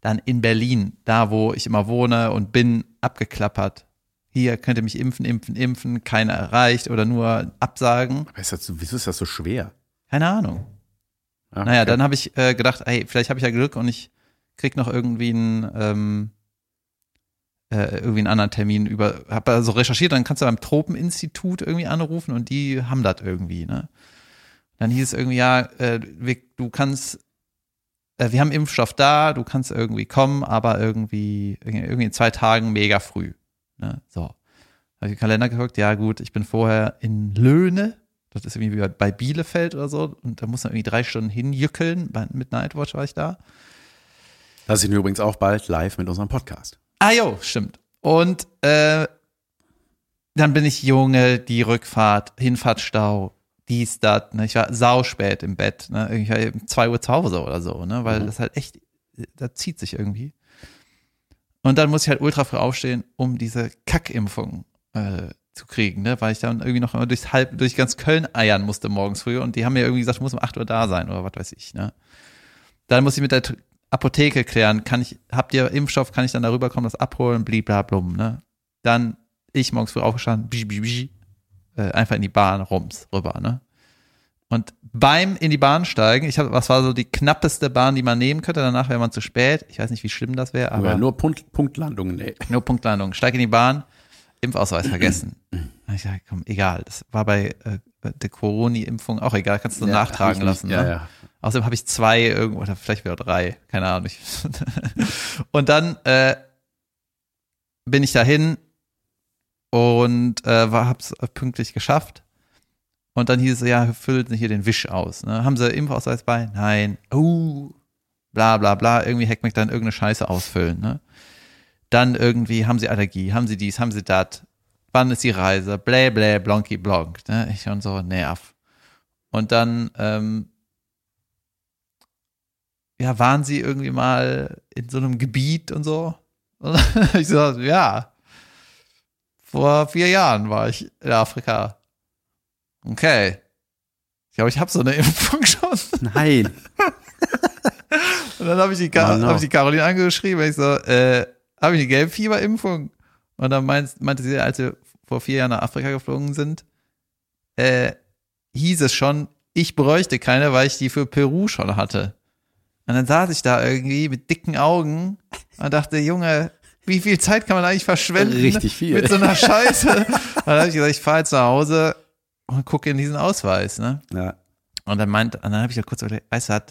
Dann in Berlin, da wo ich immer wohne und bin, abgeklappert. Hier könnt ihr mich impfen, impfen, impfen, keiner erreicht oder nur absagen. Aber ist das, so- wieso ist das so schwer? Keine Ahnung. Ja, Naja, okay. dann habe ich äh, gedacht, ey, vielleicht habe ich ja Glück und ich krieg noch irgendwie einen, ähm, äh, irgendwie einen anderen Termin über, habe also recherchiert, dann kannst du beim Tropeninstitut irgendwie anrufen und die haben das irgendwie, ne? Dann hieß es irgendwie, ja, äh, du kannst, äh, wir haben Impfstoff da, du kannst irgendwie kommen, aber irgendwie, irgendwie in zwei Tagen mega früh. Ne? So. Habe ich den Kalender geguckt, ja gut, ich bin vorher in Löhne, das ist irgendwie wie bei Bielefeld oder so, und da muss man irgendwie drei Stunden hinjückeln, bei, mit Nightwatch war ich da. Das sind wir übrigens auch bald live mit unserem Podcast. Ah jo, stimmt. Und äh, dann bin ich Junge, die Rückfahrt, Hinfahrtstau, dies, das. Ne? Ich war sauspät im Bett. Ne? Ich war um zwei Uhr zu Hause oder so, ne? weil Mhm. das halt echt, das zieht sich irgendwie. Und dann muss ich halt ultra früh aufstehen, um diese Kackimpfung äh, zu kriegen, ne? weil ich dann irgendwie noch durchs halb, durch ganz Köln eiern musste morgens früh und die haben mir irgendwie gesagt, du musst um 8 Uhr da sein oder was weiß ich. Ne? Dann muss ich mit der Apotheke klären, kann ich, habt ihr Impfstoff, kann ich dann darüber kommen, das abholen, bliblablum, ne? Dann ich morgens früh aufgestanden, bsch, bsch, bsch, äh, einfach in die Bahn rums rüber, ne? Und beim in die Bahn steigen, ich habe, was war so die knappeste Bahn, die man nehmen könnte, danach wäre man zu spät. Ich weiß nicht, wie schlimm das wäre, aber Aber nur Punkt, Punktlandungen, ey. nur Punktlandung. Steig in die Bahn, Impfausweis vergessen. Ich sag, komm, egal. Das war bei äh, der Corona-Impfung auch egal, kannst du Ja, nachtragen ich nicht. lassen. Ja, ne? ja. Außerdem habe ich zwei irgendwo, oder vielleicht wieder drei, keine Ahnung. Und dann äh, bin ich dahin und äh, war, hab's pünktlich geschafft. Und dann hieß es, ja, Sie hier den Wisch aus. Ne? Haben Sie Impfausweis bei? Nein. Oh, bla bla bla. Irgendwie hackt mich dann irgendeine Scheiße ausfüllen. Ne? Dann irgendwie, haben Sie Allergie? Haben Sie dies? Haben Sie das? Wann ist die Reise? Blä blä, blonki blonk. Ne? Ich schon so, nerv. Und dann ähm, ja, waren sie irgendwie mal in so einem Gebiet und so? Und ich so, ja. Vor vier Jahren war ich in Afrika. Okay. Ich glaube, ich habe so eine Impfung schon. Nein. Und dann habe ich, die Oh no. hab ich die Caroline angeschrieben, ich so, äh, habe ich eine Gelbfieberimpfung? Und dann meint, meinte sie, als wir vor vier Jahren nach Afrika geflogen sind, äh, hieß es schon, ich bräuchte keine, weil ich die für Peru schon hatte. Und dann saß ich da irgendwie mit dicken Augen und dachte, Junge, wie viel Zeit kann man eigentlich verschwenden? Richtig viel. Mit so einer Scheiße. Und dann habe ich gesagt, ich fahre jetzt nach Hause und gucke in diesen Ausweis, ne? Ja. Und dann meint, und dann habe ich ja kurz überlegt, weißt du,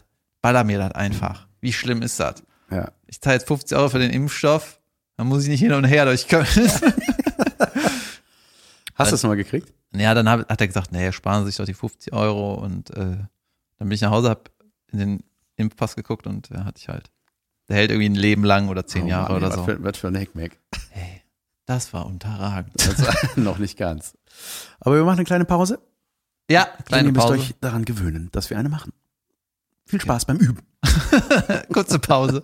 baller mir das einfach. Wie schlimm ist das? Ja. Ich zahle jetzt 50 Euro für den Impfstoff, dann muss ich nicht hin und her durch Köln. Hast du es mal gekriegt? ja, dann hat, hat er gesagt, nee, sparen Sie sich doch die 50 Euro und äh, dann bin ich nach Hause, hab in den Impfpass geguckt und ja, hatte ich halt. Der hält irgendwie ein Leben lang oder zehn Oh Jahre Mann, oder was so. Für, was für ein Heckmeck. Hey, das war unterragend. Das war noch nicht ganz. Aber wir machen eine kleine Pause. Ja, kleine ihr müsst Pause. euch daran gewöhnen, dass wir eine machen. Viel Spaß beim Üben. Kurze Pause.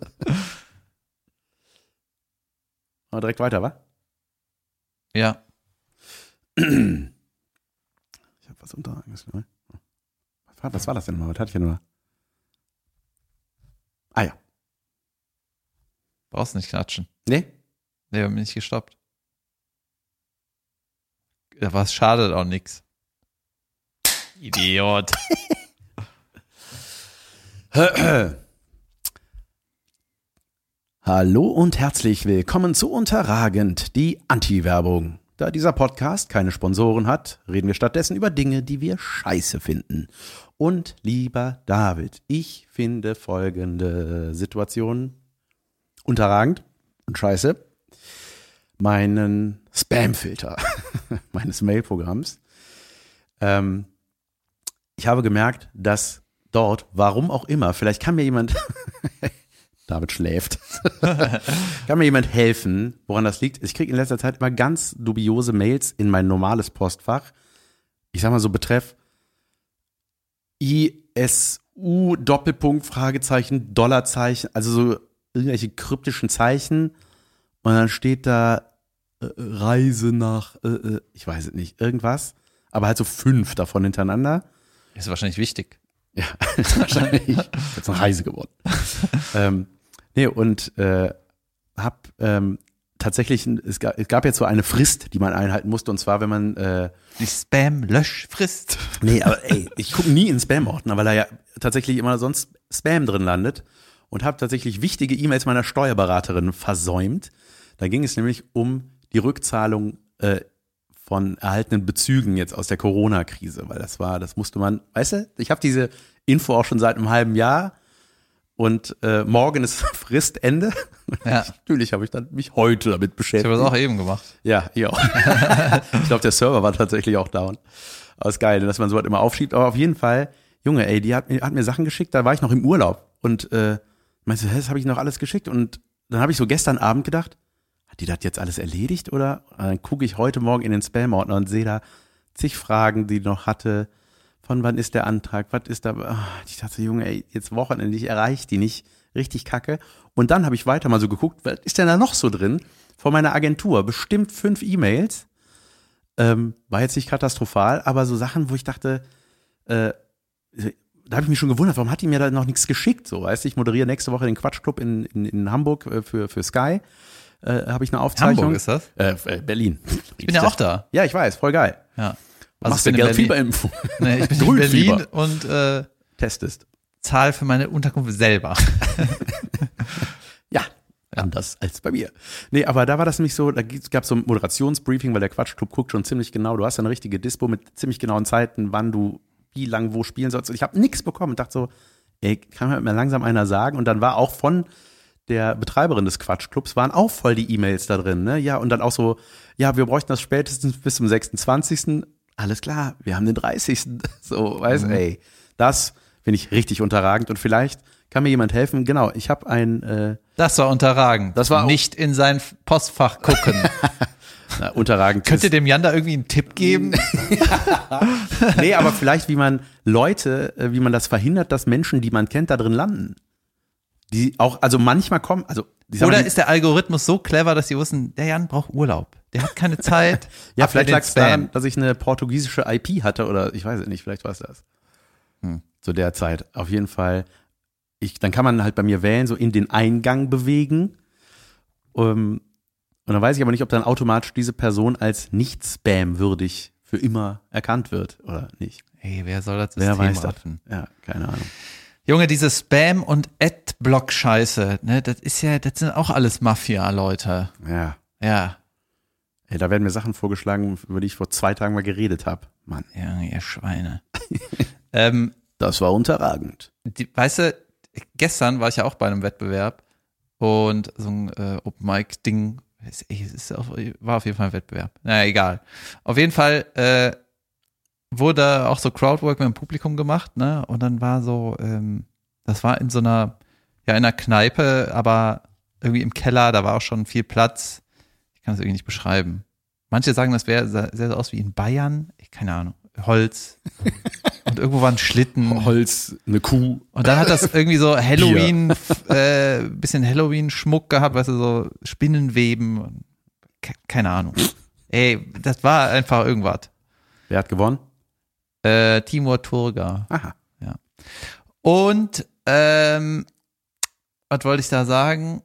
Aber direkt weiter, wa? Ja. Ich habe was unterragendes. Ne? Was war, was war das denn mal? Was hatte ich denn mal? Ah ja. Brauchst nicht klatschen. Nee? Nee, wir haben nicht gestoppt. Es schadet auch nix. Idiot. Hallo und herzlich willkommen zu Unterragend, die Anti-Werbung. Da dieser Podcast keine Sponsoren hat, reden wir stattdessen über Dinge, die wir scheiße finden. Und lieber David, ich finde folgende Situation unterragend und scheiße. Meinen Spam-Filter meines Mail-Programms. Ähm, ich habe gemerkt, dass dort, warum auch immer, vielleicht kann mir jemand David schläft. Kann mir jemand helfen, woran das liegt? Ich kriege in letzter Zeit immer ganz dubiose Mails in mein normales Postfach. Ich sag mal so betreff ISU Doppelpunkt Fragezeichen Dollarzeichen, also so irgendwelche kryptischen Zeichen und dann steht da äh, Reise nach äh, äh, ich weiß es nicht, irgendwas, aber halt so fünf davon hintereinander. Ist wahrscheinlich wichtig. Ja, wahrscheinlich. Jetzt eine Reise geworden. ähm, nee, und äh, hab ähm, tatsächlich, es gab, es gab jetzt so eine Frist, die man einhalten musste, und zwar, wenn man, äh, Die Spam-Löschfrist. nee, aber ey, ich gucke nie in Spam-Ordner, weil da ja tatsächlich immer sonst Spam drin landet und habe tatsächlich wichtige E-Mails meiner Steuerberaterin versäumt. Da ging es nämlich um die Rückzahlung äh, von erhaltenen Bezügen jetzt aus der Corona-Krise, weil das war, das musste man, weißt du, ich habe diese Info auch schon seit einem halben Jahr und äh, morgen ist Fristende. Ja. Natürlich habe ich dann mich heute damit Ich beschäftigt. habe das auch eben gemacht. Ja, ich auch. ich glaube, der Server war tatsächlich auch down. Aber ist geil, dass man sowas immer aufschiebt. Aber auf jeden Fall, Junge, ey, die hat mir, hat mir Sachen geschickt, da war ich noch im Urlaub. Und äh, meinst du, das habe ich noch alles geschickt? Und dann habe ich so gestern Abend gedacht, hat die das jetzt alles erledigt? Oder dann gucke ich heute Morgen in den Spam-Ordner und sehe da zig Fragen, die die noch hatte. Von wann ist der Antrag? Was ist da? Ah, Ich dachte, Junge, ey, jetzt Wochenende, ich erreiche die nicht. Richtig kacke. Und dann habe ich weiter mal so geguckt, was ist denn da noch so drin? Von meiner Agentur. Bestimmt fünf E-Mails. Ähm, war jetzt nicht katastrophal, aber so Sachen, wo ich dachte, äh, da habe ich mich schon gewundert, warum hat die mir da noch nichts geschickt? So, weißt du, ich moderiere nächste Woche den Quatschclub in, in, in Hamburg äh, für, für Sky. Äh, habe ich eine Aufzeichnung. Hamburg ist das? Äh, äh, Berlin. Ich bin ja auch da. Ja, ich weiß, voll geil. Ja. Machst ich du Berlin. Gelbfieberimpfung? Nee, ich bin in. Berlin und äh, Testest. zahle für meine Unterkunft selber. Ja, anders als bei mir. Nee, aber da war das nämlich so, da gab es so ein Moderationsbriefing, weil der Quatschclub guckt schon ziemlich genau. Du hast eine richtige Dispo mit ziemlich genauen Zeiten, wann du wie lang wo spielen sollst. Und ich habe nichts bekommen und dachte so, ey, kann mir langsam einer sagen? Und dann war auch von der Betreiberin des Quatschclubs waren auch voll die E-Mails da drin, ne? Ja, und dann auch so, ja, wir bräuchten das spätestens bis zum 26. Alles klar, wir haben den 30. So, weißt, ey, das finde ich richtig unterragend und vielleicht kann mir jemand helfen. Genau, ich habe ein äh, Das war unterragend. Das war nicht in sein Postfach gucken. na, unterragend. Könnt ihr dem Jan da irgendwie einen Tipp geben? nee, aber vielleicht, wie man Leute, äh, wie man das verhindert, dass Menschen, die man kennt, da drin landen. Die auch, also manchmal kommen, also Oder die- ist der Algorithmus so clever, dass sie wussten, der Jan braucht Urlaub. Der hat keine Zeit. Ja, vielleicht lag es daran, dass ich eine portugiesische IP hatte oder ich weiß es nicht, vielleicht war es das. Hm. Zu der Zeit. Auf jeden Fall. Ich, dann kann man halt bei mir wählen, so in den Eingang bewegen. Um, und dann weiß ich aber nicht, ob dann automatisch diese Person als nicht spam-würdig für immer erkannt wird oder nicht. Ey, wer soll das System Wer weiß das? Ja, keine Ahnung. Junge, diese Spam- und Adblock-Scheiße, ne, das ist ja, das sind auch alles Mafia-Leute. Ja. Ja. Ey, da werden mir Sachen vorgeschlagen, über die ich vor zwei Tagen mal geredet habe. Mann, Ja, ihr Schweine. ähm, das war unterragend. die, weißt du, gestern war ich ja auch bei einem Wettbewerb und so ein äh, Open Mic Ding, ist auf, war auf jeden Fall ein Wettbewerb. Naja, egal. Auf jeden Fall äh, wurde auch so Crowdwork mit dem Publikum gemacht, ne? Und dann war so, ähm, das war in so einer, ja, in einer Kneipe, aber irgendwie im Keller, da war auch schon viel Platz. Ich kann das irgendwie nicht beschreiben. Manche sagen, das wäre sehr, sehr so aus wie in Bayern. Ich, keine Ahnung. Holz. Und irgendwo war ein Schlitten. Holz, eine Kuh. Und dann hat das irgendwie so Halloween, äh, bisschen Halloween-Schmuck gehabt, weißt du, so Spinnenweben. Keine Ahnung. Ey, das war einfach irgendwas. Wer hat gewonnen? Äh, Timur Turga. Aha. Und, ähm, was wollte ich da sagen?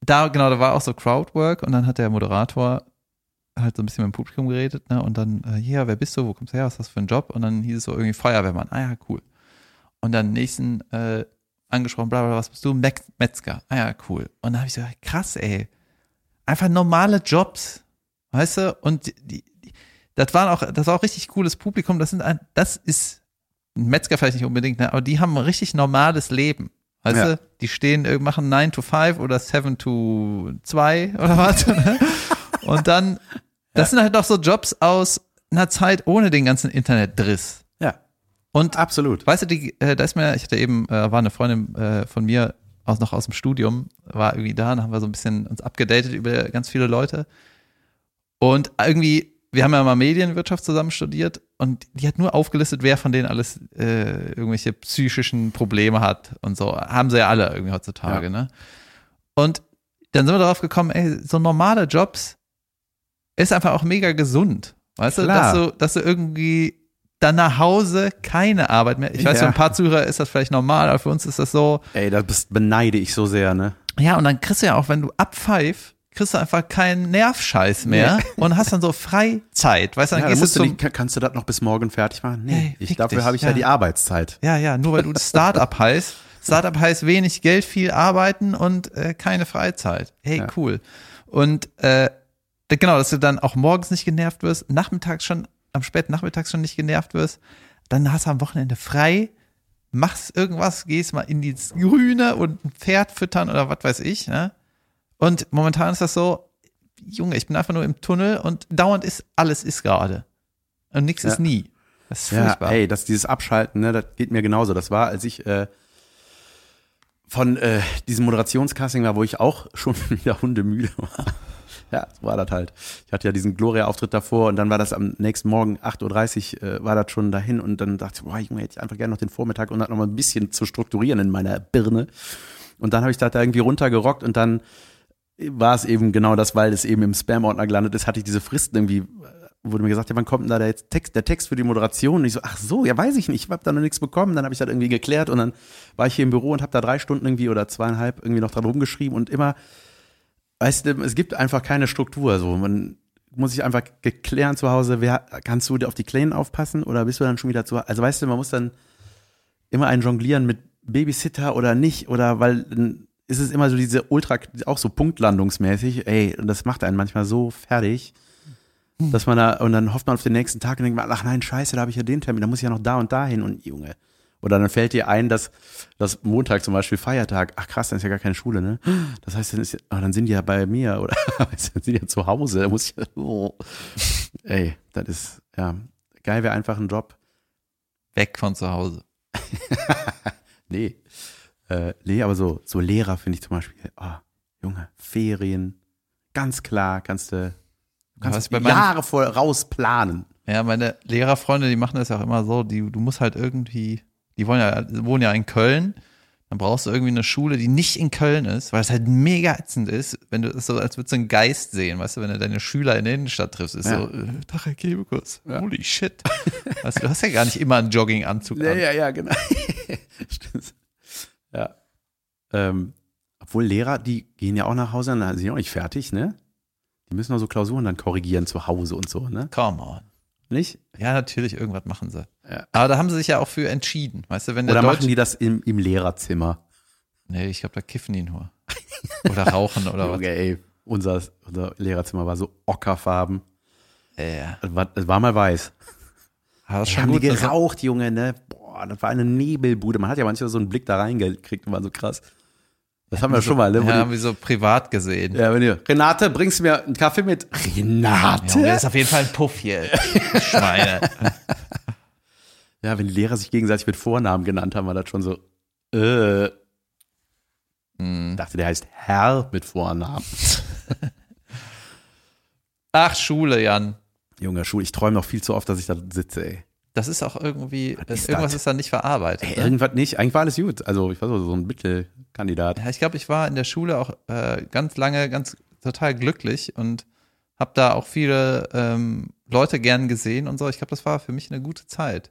Da, genau, da war auch so Crowdwork und dann hat der Moderator halt so ein bisschen mit dem Publikum geredet, ne? Und dann, äh, ja, wer bist du? Wo kommst du her? Was ist das für ein Job? Und dann hieß es so irgendwie Feuerwehrmann. Ah ja, cool. Und dann nächsten äh, angesprochen, bla bla, bla, was bist du? Met Metzger. Ah ja, cool. Und dann habe ich so, krass, ey. Einfach normale Jobs. Weißt du? Und die, die, das waren auch, das war auch richtig cooles Publikum. Das sind ein, das ist ein Metzger vielleicht nicht unbedingt, ne? aber die haben ein richtig normales Leben. Weißt Ja. du? Die stehen, machen 9 to 5 oder 7 to 2 oder was. ne? Und dann, das sind halt auch so Jobs aus einer Zeit ohne den ganzen Internetdriss. Ja, Und absolut. Weißt du, die, äh, da ist mir, ich hatte eben, äh, war eine Freundin äh, von mir aus, noch aus dem Studium, war irgendwie da, dann haben wir so ein bisschen uns abgedatet über ganz viele Leute. Und irgendwie, wir haben ja mal Medienwirtschaft zusammen studiert und die hat nur aufgelistet, wer von denen alles äh, irgendwelche psychischen Probleme hat und so. Haben sie ja alle irgendwie heutzutage, Ja. ne? Und dann sind wir darauf gekommen, ey, so normale Jobs ist einfach auch mega gesund. Weißt du, dass Klar. du, dass du irgendwie dann nach Hause keine Arbeit mehr. Ich weiß, Ja. für ein paar Zuhörer ist das vielleicht normal, aber für uns ist das so. Ey, das best- beneide ich so sehr, ne? Ja, und dann kriegst du ja auch, wenn du abpfeif, kriegst du einfach keinen Nervscheiß mehr und hast dann so Freizeit. Weißt du, dann Ja, dann gehst musst du zum. nicht, kann- kannst du das noch bis morgen fertig machen? Nee, Hey, ich, dafür habe ich ja. ja. die Arbeitszeit. Ja, ja, nur weil du Startup heißt. Startup heißt wenig Geld, viel arbeiten und äh, keine Freizeit. Hey, Ja. cool. Und äh, genau, dass du dann auch morgens nicht genervt wirst, nachmittags schon, am späten Nachmittags schon nicht genervt wirst, dann hast du am Wochenende frei, machst irgendwas, gehst mal in die Grüne und ein Pferd füttern oder was weiß ich. Ne? Und momentan ist das so, Junge, ich bin einfach nur im Tunnel und dauernd ist, alles ist gerade. Und nichts Ja. ist nie. Das ist Ja, furchtbar. ey, das, dieses Abschalten, ne, das geht mir genauso. Das war, als ich äh, von äh, diesem Moderationscasting war, wo ich auch schon wieder hundemüde war. Ja, so war das halt. Ich hatte ja diesen Gloria-Auftritt davor und dann war das am nächsten Morgen 8.30 Uhr äh, war das schon dahin und dann dachte ich, boah, Junge, hätte ich einfach gerne noch den Vormittag und das noch mal ein bisschen zu strukturieren in meiner Birne. Und dann habe ich das da irgendwie runtergerockt und dann war es eben genau das, weil es eben im Spam-Ordner gelandet ist, hatte ich diese Fristen irgendwie, wurde mir gesagt, ja, wann kommt denn da der Text, der Text für die Moderation? Und ich so, ach so, ja, weiß ich nicht, ich habe da noch nichts bekommen. Dann habe ich das irgendwie geklärt und dann war ich hier im Büro und habe da drei Stunden irgendwie oder zweieinhalb irgendwie noch dran rumgeschrieben und immer, weißt du, es gibt einfach keine Struktur. So, man muss sich einfach geklären zu Hause, wer kannst du auf die Kleinen aufpassen oder bist du dann schon wieder zu Also weißt du, man muss dann immer ein Jonglieren mit Babysitter oder nicht oder weil ist es immer so diese Ultra, auch so punktlandungsmäßig, ey, und das macht einen manchmal so fertig, dass man da, und dann hofft man auf den nächsten Tag und denkt man, ach nein, scheiße, da habe ich ja den Termin, da muss ich ja noch da und da hin und Junge. Oder dann fällt dir ein, dass dass Montag zum Beispiel Feiertag, ach krass, dann ist ja gar keine Schule, ne? Das heißt, dann, ist, ah, dann sind die ja bei mir oder dann sind die ja zu Hause, da muss ich, oh. ey, das ist, ja, geil wäre einfach ein Job, Weg von zu Hause. Nee. Äh, nee, aber so, so Lehrer finde ich zum Beispiel, ah, Junge, Ferien, ganz klar, kannst du, kannst meinen- Jahre voll rausplanen. Ja, meine Lehrerfreunde, die machen das ja auch immer so, die, du musst halt irgendwie, die wollen ja, wohnen ja in Köln, dann brauchst du irgendwie eine Schule, die nicht in Köln ist, weil es halt mega ätzend ist, wenn du es so, als würdest du einen Geist sehen, weißt du, wenn du deine Schüler in der Innenstadt triffst, ist Ja. so, äh, Herr Kebekus, holy shit. weißt du, du hast ja gar nicht immer einen Jogginganzug Ja, an. ja, ja, genau. Stimmt. Ja. Ähm, obwohl Lehrer, die gehen ja auch nach Hause, dann sind ja auch nicht fertig, ne? Die müssen auch so Klausuren dann korrigieren zu Hause und so, ne? Come on. Nicht? Ja, natürlich, irgendwas machen sie. Ja. Aber da haben sie sich ja auch für entschieden. Weißt du, wenn der Oder Deutsch machen die das im, im Lehrerzimmer? Nee, ich glaube, da kiffen die nur. Oder rauchen oder was. Ey, unser, unser Lehrerzimmer war so ockerfarben. Ja. Es war, es war mal weiß. Aber das ist Die schon haben gut. die dass- geraucht, Junge, ne? Boah, das war eine Nebelbude. Man hat ja manchmal so einen Blick da reingekriegt und war so krass. Das haben wir schon mal, ne? Ja, haben wir so privat gesehen. Ja, wenn ihr, Renate, bringst du mir einen Kaffee mit? Renate? Junge, das ist auf jeden Fall ein Puff hier. Schweine. Ja, wenn die Lehrer sich gegenseitig mit Vornamen genannt haben, war das schon so, äh. Hm. Dachte, der heißt Herr mit Vornamen. Ach, Schule, Jan. Junge, Schule, ich träume noch viel zu oft, dass ich da sitze, ey. Das ist auch irgendwie, ist irgendwas das? ist da nicht verarbeitet. ey ne? irgendwas nicht. Eigentlich war alles gut. Also, ich war so, so ein Mittelkandidat. Ja, ich glaube, ich war in der Schule auch äh, ganz lange ganz total glücklich und habe da auch viele ähm, Leute gern gesehen und so. Ich glaube, das war für mich eine gute Zeit.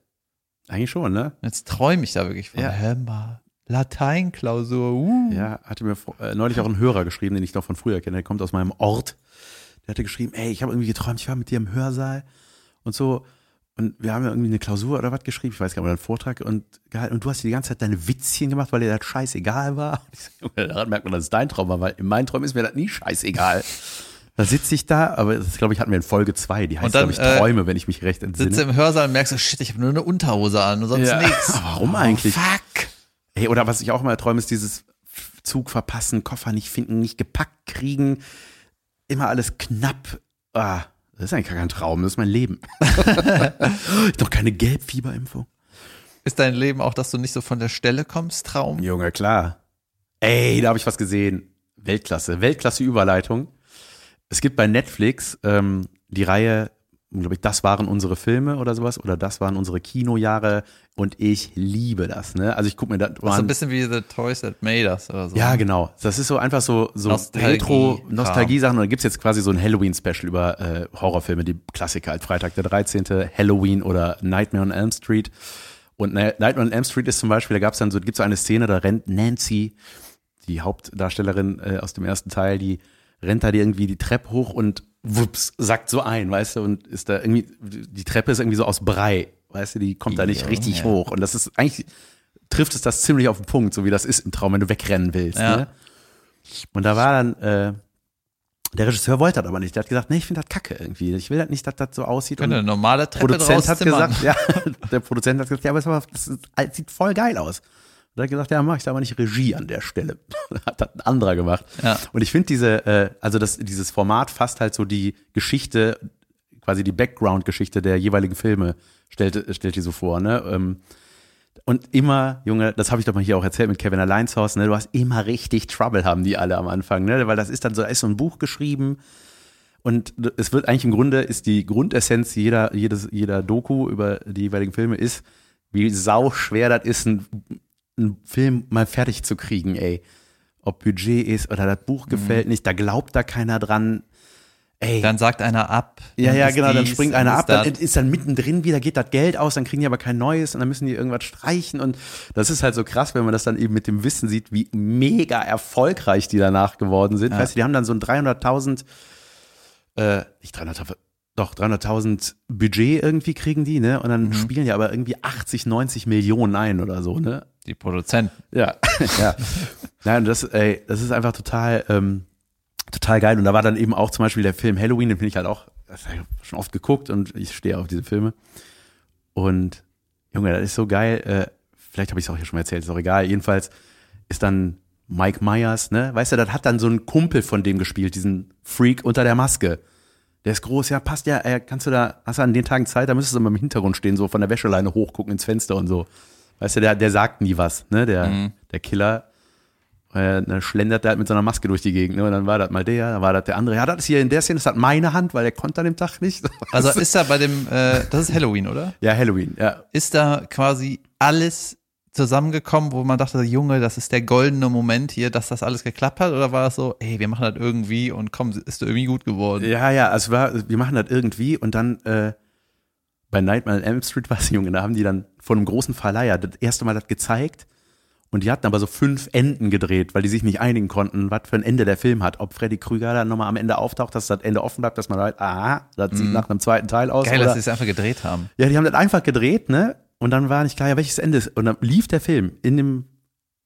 Eigentlich schon, ne? Jetzt träume ich da wirklich von. Ja. Hör mal, Lateinklausur. Uh. Ja, hatte mir äh, neulich auch ein Hörer geschrieben, den ich noch von früher kenne. Der kommt aus meinem Ort. Der hatte geschrieben, ey, ich habe irgendwie geträumt, ich war mit dir im Hörsaal und so. Und wir haben ja irgendwie eine Klausur oder was geschrieben, ich weiß gar nicht, oder einen Vortrag und gehalten. Und du hast dir die ganze Zeit deine Witzchen gemacht, weil dir das scheißegal war. Und ich daran merkt man, dass es dein Traum war, weil in meinen Träumen ist mir das nie scheißegal. Da sitze ich da, aber das glaube ich hatten wir in Folge zwei. Die heißt, dann, glaube ich, äh, Träume, wenn ich mich recht Sitze entsinne. im Hörsaal und merkst so, shit, ich habe nur eine Unterhose an und sonst Ja. nichts. Warum eigentlich? Fuck. Ey, oder was ich auch mal träume, ist dieses Zug verpassen, Koffer nicht finden, nicht gepackt kriegen, immer alles knapp. Ah, das ist eigentlich gar kein Traum, das ist mein Leben. ich noch keine Gelbfieberimpfung. Ist dein Leben auch, dass du nicht so von der Stelle kommst, Traum? Junge, klar. Ey, da habe ich was gesehen. Weltklasse, Weltklasse Überleitung. Es gibt bei Netflix ähm, die Reihe, glaube ich, das waren unsere Filme oder sowas, oder das waren unsere Kinojahre und ich liebe das. Ne? Also ich gucke mir das Das ist so ein bisschen wie The Toys That Made Us oder so. Ja, genau. Das ist so einfach so, so Nostalgie- Retro-Nostalgie-Sachen. Und da gibt's jetzt quasi so ein Halloween-Special über äh, Horrorfilme, die Klassiker, halt Freitag der 13., Halloween oder Nightmare on Elm Street. Und Nightmare on Elm Street ist zum Beispiel, da gab's dann so, gibt's so eine Szene, da rennt Nancy, die Hauptdarstellerin äh, aus dem ersten Teil, die rennt da die irgendwie die Treppe hoch und wups, sackt so ein, weißt du, und ist da irgendwie, die Treppe ist irgendwie so aus Brei, weißt du, die kommt da nicht Junge. richtig hoch. Und das ist eigentlich, trifft es das ziemlich auf den Punkt, so wie das ist im Traum, wenn du wegrennen willst. Ja. Ne? Und da war dann, äh, der Regisseur wollte das aber nicht. Der hat gesagt, nee, ich finde das kacke irgendwie. Ich will das nicht, dass das so aussieht. Könnte eine normale Treppe Produzent hat zimmern. gesagt, ja, der Produzent hat gesagt, ja, aber das sieht voll geil aus. Und er hat gesagt, ja, mach ich da aber nicht Regie an der Stelle. hat das ein anderer gemacht. Ja. Und ich finde diese, äh, also das, dieses Format fasst halt so die Geschichte, quasi die Background-Geschichte der jeweiligen Filme, stellt, stellt die so vor, ne? Ähm, und immer, Junge, das habe ich doch mal hier auch erzählt mit Kevin Alleinshaus, ne? Du hast immer richtig Trouble, haben die alle am Anfang, ne? Weil das ist dann so, da ist so ein Buch geschrieben und es wird eigentlich im Grunde, ist die Grundessenz jeder, jedes, jeder Doku über die jeweiligen Filme ist, wie sau schwer das ist, ein, einen Film mal fertig zu kriegen, ey. Ob Budget ist oder das Buch gefällt nicht, da glaubt da keiner dran. Ey, Dann sagt einer ab. ja, ja, genau, dann springt einer ab, dann ist dann mittendrin wieder, geht das Geld aus, dann kriegen die aber kein neues und dann müssen die irgendwas streichen und das ist halt so krass, wenn man das dann eben mit dem Wissen sieht, wie mega erfolgreich die danach geworden sind. Ja. Weißt du, die haben dann so ein 300.000, äh, nicht 300.000, doch 300.000 Budget irgendwie kriegen die, ne? Und dann Mhm. spielen die aber irgendwie 80, 90 Millionen ein oder so, ne? Die Produzenten. Ja, ja. Nein, das, ey, das ist einfach total, ähm, total geil. Und da war dann eben auch zum Beispiel der Film Halloween, den finde ich halt auch, schon oft geguckt und ich stehe auf diese Filme. Und Junge, das ist so geil. Äh, vielleicht habe ich es auch hier schon mal erzählt, ist auch egal. Jedenfalls ist dann Mike Myers, ne? Weißt du, das hat dann so ein Kumpel von dem gespielt, diesen Freak unter der Maske. Der ist groß, ja, passt ja, äh, kannst du da, hast du an den Tagen Zeit, da müsstest du immer im Hintergrund stehen, so von der Wäscheleine hochgucken ins Fenster und so. Weißt du, der, der sagt nie was, ne? Der, der Killer. Äh, dann schlendert der halt mit so einer Maske durch die Gegend, ne? Und dann war das mal der, dann war das der andere. Ja, das ist hier in der Szene, das hat meine Hand, weil der konnte an dem Tag nicht. Also ist da bei dem, äh, das ist Halloween, oder? ja, Halloween, ja. Ist da quasi alles zusammengekommen, wo man dachte, Junge, das ist der goldene Moment hier, dass das alles geklappt hat? Oder war das so, ey, wir machen das irgendwie und komm, ist irgendwie gut geworden? Ja, ja, also war, wir machen das irgendwie und dann äh, bei Nightmare on Elm Street war es, Junge, da haben die dann von einem großen Verleiher das erste Mal das gezeigt und die hatten aber so fünf Enden gedreht, weil die sich nicht einigen konnten, was für ein Ende der Film hat. Ob Freddy Krüger dann nochmal am Ende auftaucht, dass das Ende offen bleibt, dass man halt, aha, das sieht nach einem zweiten Teil aus. Geil, oder, dass sie es einfach gedreht haben. ja, die haben das einfach gedreht, ne? Und dann war nicht klar, ja, welches Ende ist. Und dann lief der Film in dem,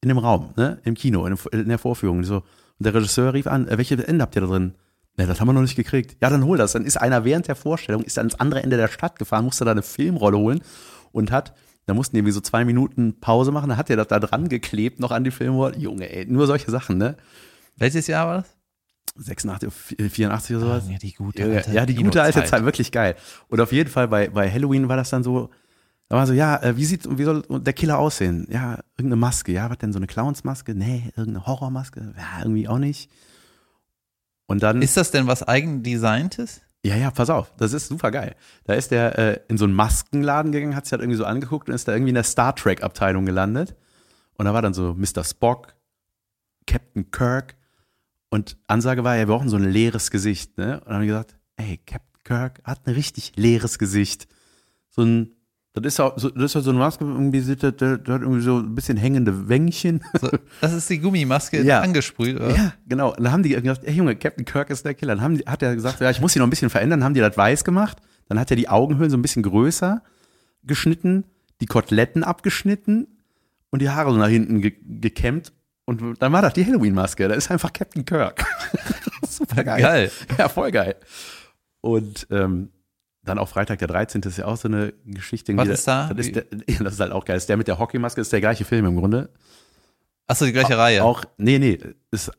in dem Raum, ne? Im Kino, in, dem, in der Vorführung. So. Und der Regisseur rief an, äh, welches Ende habt ihr da drin? Ne, das haben wir noch nicht gekriegt. Ja, dann hol das. Dann ist einer während der Vorstellung, ist ans andere Ende der Stadt gefahren, musste da eine Filmrolle holen und hat, da mussten die irgendwie so zwei Minuten Pause machen, dann hat er das da dran geklebt, noch an die Filmrolle. Junge, ey, nur solche Sachen, ne? Welches Jahr war das? 86, 84 oder sowas. Ja, die gute alte ja, die gute alte. Zeit, wirklich geil. Und auf jeden Fall bei, bei Halloween war das dann so, da war so, ja, äh, wie sieht, wie soll der Killer aussehen? Ja, irgendeine Maske. Ja, was denn, so eine Clownsmaske? Nee, irgendeine Horrormaske? Ja, irgendwie auch nicht. Und dann, Ist das denn was eigendesigntes? ja, ja, pass auf, das ist super geil. Da ist der äh, in so einen Maskenladen gegangen, hat sich halt irgendwie so angeguckt und ist da irgendwie in der Star Trek Abteilung gelandet. Und da war dann so Mr. Spock, Captain Kirk und Ansage war, ja, wir brauchen so ein leeres Gesicht, ne? Und dann haben die gesagt, ey, Captain Kirk hat ein richtig leeres Gesicht. So ein, das ist ja so, das ist ja so eine Maske, irgendwie sieht das, der hat irgendwie so ein bisschen hängende Wängchen. So, das ist die Gummimaske Ja. angesprüht, oder? Ja, genau. Und dann haben die gesagt, ey Junge, Captain Kirk ist der Killer. Dann haben die, hat er gesagt, ja, ich muss ihn noch ein bisschen verändern. Dann haben die das weiß gemacht. Dann hat er die Augenhöhlen so ein bisschen größer geschnitten, die Koteletten abgeschnitten und die Haare so nach hinten ge gekämmt. Und dann war das die Halloween-Maske. Da ist einfach Captain Kirk. Super geil. Geil. Ja, voll geil. Und ähm, dann auch Freitag der 13. ist ja auch so eine Geschichte. Was ist da? Das ist, der, das ist halt auch geil. Das ist der mit der Hockeymaske, ist der gleiche Film im Grunde. Achso, die gleiche Reihe. Auch, nee, nee, ist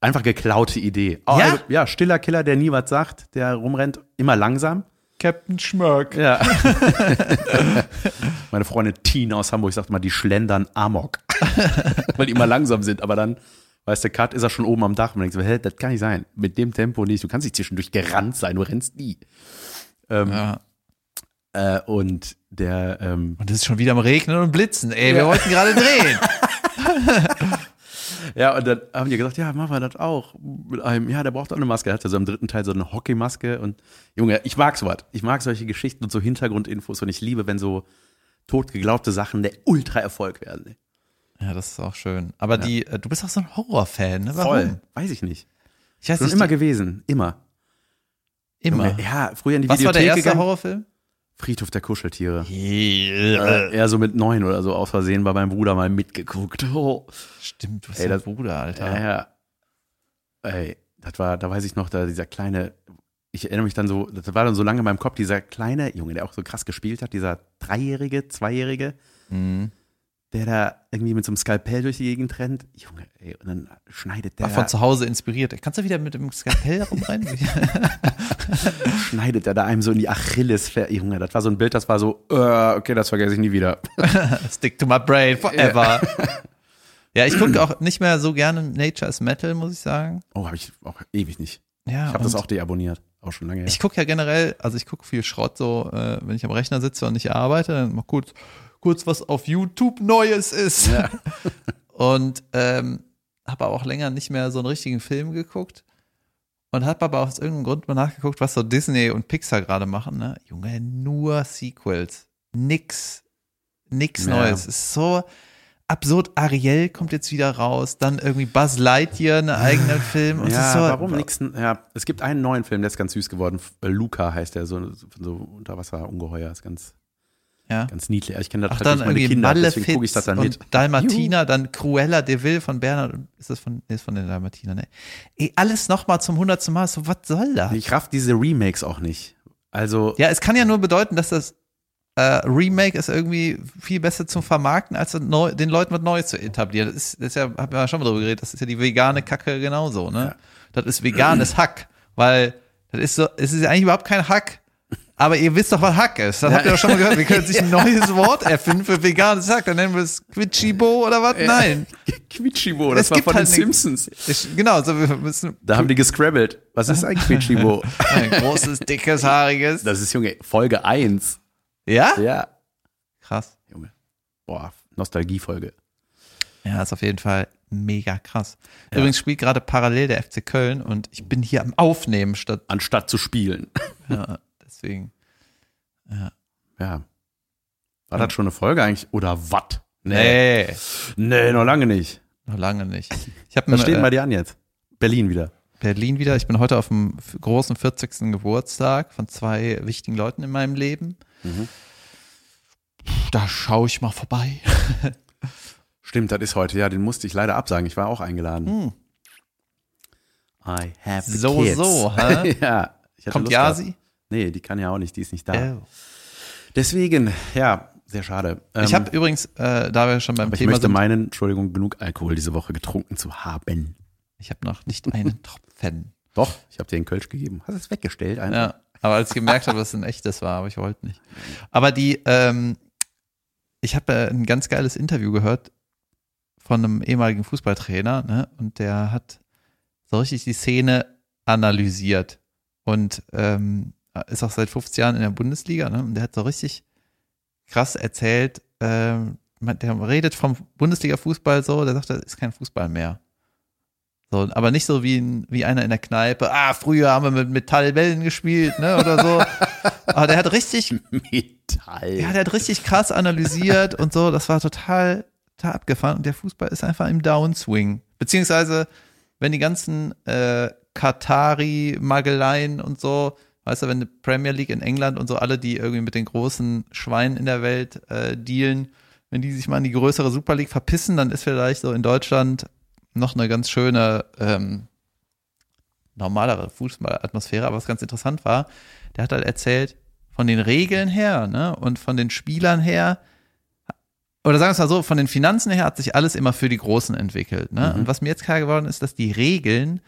einfach geklaute Idee. Oh, Ja? also, ja, stiller Killer, der nie was sagt, der rumrennt, immer langsam. Captain Schmörk. Ja. Meine Freundin Tina aus Hamburg sagt mal, die schlendern Amok. Weil die immer langsam sind, aber dann, weißt du, Cut ist er schon oben am Dach und man denkt so, hä, das kann nicht sein. Mit dem Tempo nicht. Du kannst nicht zwischendurch gerannt sein, du rennst nie. Ähm, Ja. äh, und der, ähm, Und es ist schon wieder am Regnen und Blitzen. Ey, wir wollten gerade drehen. Ja, und dann haben die gesagt, ja, machen wir das auch mit einem, ja, der braucht auch eine Maske. Er hat ja so im dritten Teil so eine Hockeymaske und Junge, ich mag sowas. Ich mag solche Geschichten und so Hintergrundinfos und ich liebe, wenn so totgeglaubte Sachen der Ultra-Erfolg werden. Ja, das ist auch schön. Aber die, äh, du bist auch so ein Horrorfan, ne? Warum? Voll. Weiß ich nicht. Ich weiß Schon immer gewesen. Immer. Immer. Ja, früher in die Was war Videothek der erste gegangen. Horrorfilm? Friedhof der Kuscheltiere. Äh, eher so mit neun oder so aus Versehen bei meinem Bruder mal mitgeguckt. Oh. Stimmt, du bist Ey, das- Bruder, Alter. Ja, ja. Ey, das war, da weiß ich noch, da dieser kleine, ich erinnere mich dann so, das war dann so lange in meinem Kopf, dieser kleine Junge, der auch so krass gespielt hat, dieser Dreijährige, Zweijährige, Mhm. Der da irgendwie mit so einem Skalpell durch die Gegend rennt. Junge, ey, und dann schneidet der, War von zu Hause inspiriert. Kannst du wieder mit dem Skalpell rumrennen? schneidet der da einem so in die Achilles. Junge, das war so ein Bild, das war so, äh, okay, das vergesse ich nie wieder. Stick to my brain forever. Ja, ich gucke auch nicht mehr so gerne Nature is Metal, muss ich sagen. Oh, habe ich auch ewig nicht. Ja, Ich habe das auch deabonniert. Auch schon lange her. Ich gucke ja generell, also ich gucke viel Schrott so, äh, wenn ich am Rechner sitze und nicht arbeite, dann mal kurz, kurz was auf YouTube Neues ist. Ja. Und ähm, habe aber auch länger nicht mehr so einen richtigen Film geguckt. Und habe aber aus irgendeinem Grund mal nachgeguckt, was so Disney und Pixar gerade machen. Ne? Junge, nur Sequels. Nix. Nix Ja. Neues. Ist so absurd. Ariel kommt jetzt wieder raus. Dann irgendwie Buzz Lightyear, einen eigenen Film. Und ja, so, warum nix? Ja, es gibt einen neuen Film, der ist ganz süß geworden. Luca heißt der, so, so Unterwasser-Ungeheuer. Ist ganz, Ja. ganz niedlich. Ich kenne dann durch meine irgendwie Kinder, deswegen gucke ich Malefiz das dann mit. Dalmatina, dann Cruella de Vil von Bernhard. Ist das von, ist von den Dalmatina, ne? Ey, alles nochmal zum hundertsten Mal. So, was soll das? Ich raff diese Remakes auch nicht. Also, Ja, es kann ja nur bedeuten, dass das äh, Remake ist irgendwie viel besser zum Vermarkten, als neu, den Leuten was Neues zu etablieren. Das ist, das ist ja, wir ja schon mal drüber geredet, das ist ja die vegane Kacke genauso, ne? Das ist veganes Hack, weil das ist so, es ist ja eigentlich überhaupt kein Hack, aber ihr wisst doch, was Hack ist. Das habt ihr doch schon mal gehört. Wir können sich ein neues Wort erfinden für veganes Hack. Dann nennen wir es Quitschibo oder was? Nein. Quitschibo, Es das war gibt von halt den. Simpsons. Ich, genau, so wir müssen Da haben die gescrabbelt. Was ist ein Quitschibo? ein großes, dickes, haariges. das ist, Junge, Folge 1. Ja? Ja. Krass. Junge. Boah, Nostalgiefolge. Ja, ist auf jeden Fall mega krass. Übrigens spielt gerade parallel der FC Köln und ich bin hier am Aufnehmen statt, Anstatt zu spielen. ja, deswegen. Ja. War das schon eine Folge eigentlich? Oder was? Nee, Nee, noch lange nicht. noch lange nicht. Ich habe Was steht bei äh, dir an jetzt? Berlin wieder. Berlin wieder. Ich bin heute auf dem großen 40. Geburtstag von zwei wichtigen Leuten in meinem Leben. Mhm. Da schaue ich mal vorbei. Stimmt, das ist heute. Ja, den musste ich leider absagen. Ich war auch eingeladen. Hm. I have the So, kids. so, hä? ja. Ich hatte Kommt Lust Yasi? Nee, die kann ja auch nicht. Die ist nicht da. Oh. Deswegen, ja, sehr schade. Ich Ähm, habe übrigens, äh, da wir schon beim aber ich Thema möchte sind, meinen, Entschuldigung, genug Alkohol diese Woche getrunken zu haben. ich habe noch nicht einen Tropfen. Doch, ich habe dir einen Kölsch gegeben. Hast es weggestellt einfach. Ja, aber als ich gemerkt habe, dass es ein echtes war, aber ich wollte nicht. Aber die, ähm, ich habe äh, ein ganz geiles Interview gehört von einem ehemaligen Fußballtrainer, ne? Und der hat so richtig die Szene analysiert und ähm, ist auch seit 15 Jahren in der Bundesliga, ne? Und der hat so richtig krass erzählt, man- der redet vom Bundesliga-Fußball so, der sagt, das ist kein Fußball mehr. So, aber nicht so wie, wie einer in der Kneipe, ah, früher haben wir mit Metallbällen gespielt, ne, oder so. aber der hat richtig, Metall. ja, der hat richtig krass analysiert und so, das war total, total abgefahren und der Fußball ist einfach im Downswing. Beziehungsweise, wenn die ganzen äh, Katari, Mageleien und so, weißt du, wenn die Premier League in England und so alle, die irgendwie mit den großen Schweinen in der Welt äh, dealen, wenn die sich mal in die größere Super League verpissen, dann ist vielleicht so in Deutschland noch eine ganz schöne, ähm, normalere Fußballatmosphäre. Aber was ganz interessant war, der hat halt erzählt, von den Regeln her ne, und von den Spielern her, oder sagen wir es mal so, von den Finanzen her hat sich alles immer für die Großen entwickelt. Ne? Mhm. Und was mir jetzt klar geworden ist, dass die Regeln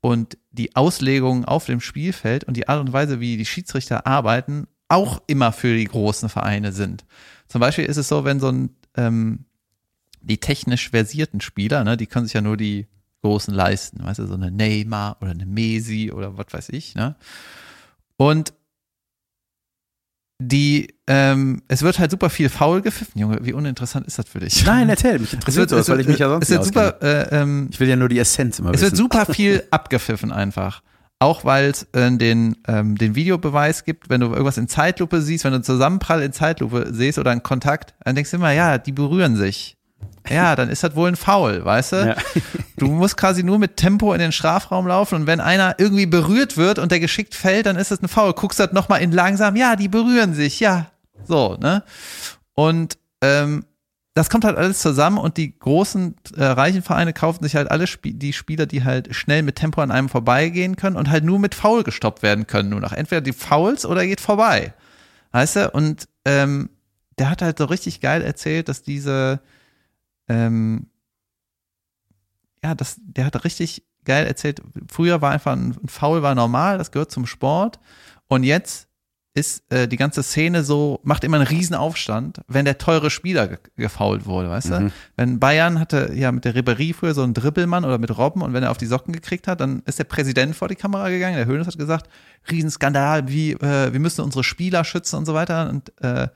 und die Auslegungen auf dem Spielfeld und die Art und Weise, wie die Schiedsrichter arbeiten, auch immer für die großen Vereine sind. Zum Beispiel ist es so, wenn so ein ähm, die technisch versierten Spieler, ne, die können sich ja nur die Großen leisten, weißt du, so eine Neymar oder eine Messi oder was weiß ich, ne? Und die, ähm, es wird halt super viel faul gepfiffen, Junge, wie uninteressant ist das für dich? Nein, erzähl, mich es interessiert wird, sowas, weil ich mich ja sonst es wird super, äh, ähm, Ich will ja nur die Essenz immer es wissen. wird super viel abgepfiffen einfach. Auch weil es äh, den, ähm, den Videobeweis gibt, wenn du irgendwas in Zeitlupe siehst, wenn du einen Zusammenprall in Zeitlupe siehst oder einen Kontakt, dann denkst du immer, ja, die berühren sich. Ja, dann ist das wohl ein Foul, weißt du? Ja. Du musst quasi nur mit Tempo in den Strafraum laufen und wenn einer irgendwie berührt wird und der geschickt fällt, dann ist das ein Foul. Guckst das nochmal in langsam, ja, die berühren sich, ja. So, ne? Und ähm, das kommt halt alles zusammen und die großen äh, reichen Vereine kaufen sich halt alle Sp die Spieler, die halt schnell mit Tempo an einem vorbeigehen können und halt nur mit Foul gestoppt werden können. Nur noch entweder die Fouls oder geht vorbei. Weißt du? Und ähm, der hat halt so richtig geil erzählt, dass diese ähm, ja, das, der hat richtig geil erzählt. Früher war einfach ein, ein Foul war normal, das gehört zum Sport. Und jetzt ist äh, die ganze Szene so, macht immer einen riesen Aufstand, wenn der teure Spieler ge gefault wurde, weißt du? Wenn Bayern hatte ja mit der Ribéry früher so einen Dribbelmann oder mit Robben und wenn er auf die Socken gekriegt hat, dann ist der Präsident vor die Kamera gegangen, der Höhnes hat gesagt, Riesenskandal, wie, äh, wir müssen unsere Spieler schützen und so weiter. Und äh,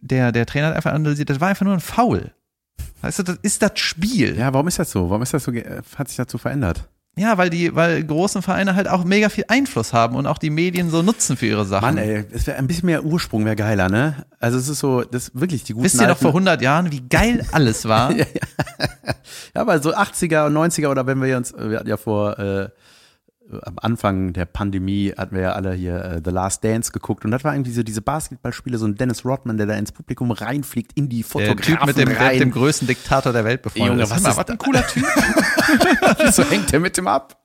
der, der Trainer hat einfach analysiert, das war einfach nur ein Foul. Weißt du, das ist das Spiel. ja, warum ist das so? Warum ist das so, hat sich das so verändert? Ja, weil die, weil großen Vereine halt auch mega viel Einfluss haben und auch die Medien so nutzen für ihre Sachen. Mann, ey, es wäre ein bisschen mehr Ursprung, wäre geiler, ne? Also es ist so, das ist wirklich die guten Wisst ihr noch vor 100 Jahren, wie geil alles war? ja, aber so 80er und 90er oder wenn wir uns, wir hatten ja vor, äh, am Anfang der Pandemie hatten wir ja alle hier äh, The Last Dance geguckt und das war irgendwie so diese Basketballspiele, so ein Dennis Rodman, der da ins Publikum reinfliegt, in die Der Fotografen Typ mit dem, der rein. mit dem größten Diktator der Welt befreundet Junge, was ist was ein cooler Typ. so hängt der mit dem ab.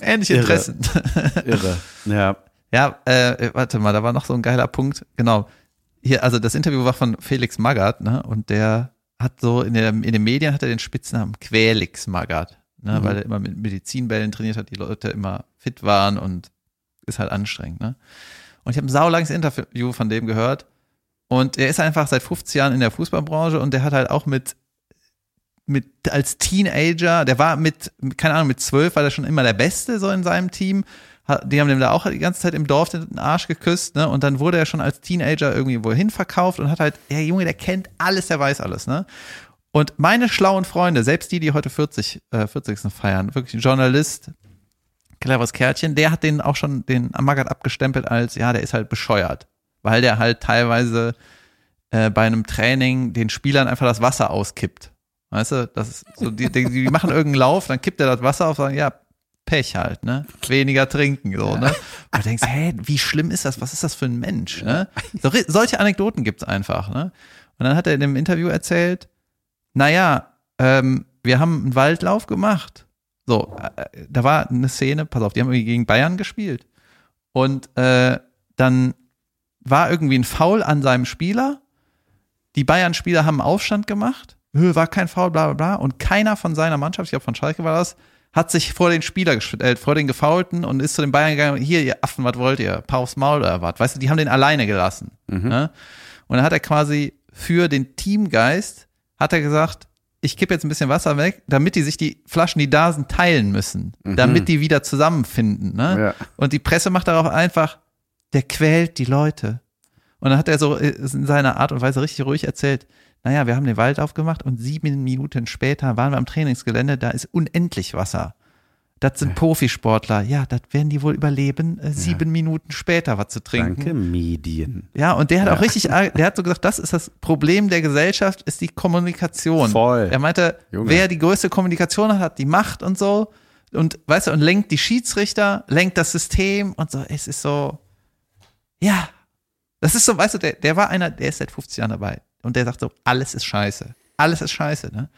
Ähnliche Irre. Interessen. Irre. Ja. Ja, äh, warte mal, da war noch so ein geiler Punkt. Genau. Hier, also das Interview war von Felix Magath, ne? Und der hat so in, der, in den Medien hat er den Spitznamen Quälix Magath, ne? Mhm. Weil er immer mit Medizinbällen trainiert hat, die Leute immer fit waren und ist halt anstrengend, ne? Und ich habe ein saulanges Interview von dem gehört. Und er ist einfach seit 50 Jahren in der Fußballbranche und der hat halt auch mit mit als Teenager, der war mit, keine Ahnung, mit zwölf war der schon immer der Beste so in seinem Team, die haben dem da auch die ganze Zeit im Dorf den Arsch geküsst, ne? Und dann wurde er schon als Teenager irgendwie wohin verkauft und hat halt, der Junge, der kennt alles, der weiß alles, ne? Und meine schlauen Freunde, selbst die, die heute 40, äh, 40. feiern, wirklich ein Journalist, cleveres Kärtchen, der hat den auch schon, den Magath abgestempelt als, ja, der ist halt bescheuert. Weil der halt teilweise äh, bei einem Training den Spielern einfach das Wasser auskippt. Weißt du, das ist so, die, die, die machen irgendeinen Lauf, dann kippt er das Wasser auf, sagen, ja, Pech halt, ne? Weniger trinken, so, ne? Und du denkst, hä, wie schlimm ist das? Was ist das für ein Mensch, ne? So, solche Anekdoten gibt's einfach, ne? Und dann hat er in dem Interview erzählt, naja, ähm, wir haben einen Waldlauf gemacht. So, äh, da war eine Szene, pass auf, die haben irgendwie gegen Bayern gespielt. Und äh, dann war irgendwie ein Foul an seinem Spieler. Die Bayern-Spieler haben einen Aufstand gemacht. Hö, War kein Foul, bla bla bla. Und keiner von seiner Mannschaft, ich glaube von Schalke war das, hat sich vor den Spieler gestellt, vor den Gefaulten und ist zu den Bayern gegangen, hier, ihr Affen, was wollt ihr? Paar aufs Maul oder was? Weißt du, die haben den alleine gelassen. Ne? Und dann hat er quasi für den Teamgeist, hat er gesagt, ich kippe jetzt ein bisschen Wasser weg, damit die sich die Flaschen, die da sind, teilen müssen, damit die wieder zusammenfinden. Ne? Ja. Und die Presse macht darauf einfach, der quält die Leute. Und dann hat er so äh, in seiner Art und Weise richtig ruhig erzählt, naja, wir haben den Wald aufgemacht und sieben Minuten später waren wir am Trainingsgelände, da ist unendlich Wasser. Das sind Profisportler, ja, das werden die wohl überleben, äh, sieben Minuten später was zu trinken. Danke, Medien. Ja, und der hat auch richtig, der hat so gesagt, das ist das Problem der Gesellschaft, ist die Kommunikation. Voll. Er meinte, Junge. wer die größte Kommunikation hat, hat die Macht und so. Und weißt du, und lenkt die Schiedsrichter, lenkt das System und so. Es ist so, ja. Das ist so, weißt du, der, der war einer, der ist seit 50 Jahren dabei. Und der sagt so, alles ist scheiße. Alles ist scheiße, ne?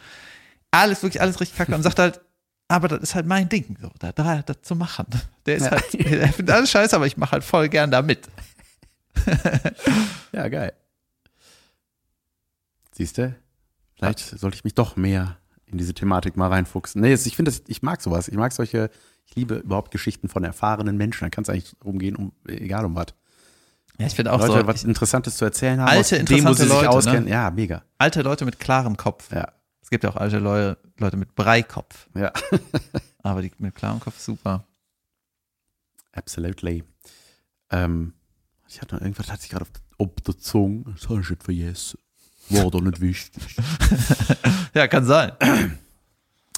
Alles, wirklich alles richtig kacke. Und sagt halt, aber das ist halt mein Ding, so, da, da das zu machen. Der ist halt, der findet alles scheiße, aber ich mache halt voll gern da mit. Ja, geil. Siehst du? Vielleicht sollte ich mich doch mehr in diese Thematik mal reinfuchsen. Nee, ich finde das, ich mag sowas. Ich mag solche, ich liebe überhaupt Geschichten von erfahrenen Menschen. Da kann es eigentlich rumgehen, um, egal um was. Ja, ich finde auch Leute, so, was Interessantes zu erzählen haben, Alte, dem, wo interessante sie sich Leute, auskennen. ne? Ja, mega. alte Leute mit klarem Kopf. Ja, Es gibt ja auch alte Leute, Leute mit Breikopf. ja. Aber die mit klarem Kopf super. Absolutely. Ähm, ich hatte noch irgendwas, hat sich gerade auf, auf der Zunge. Das habe ich nicht vergessen. War doch nicht wichtig. Ja, kann sein.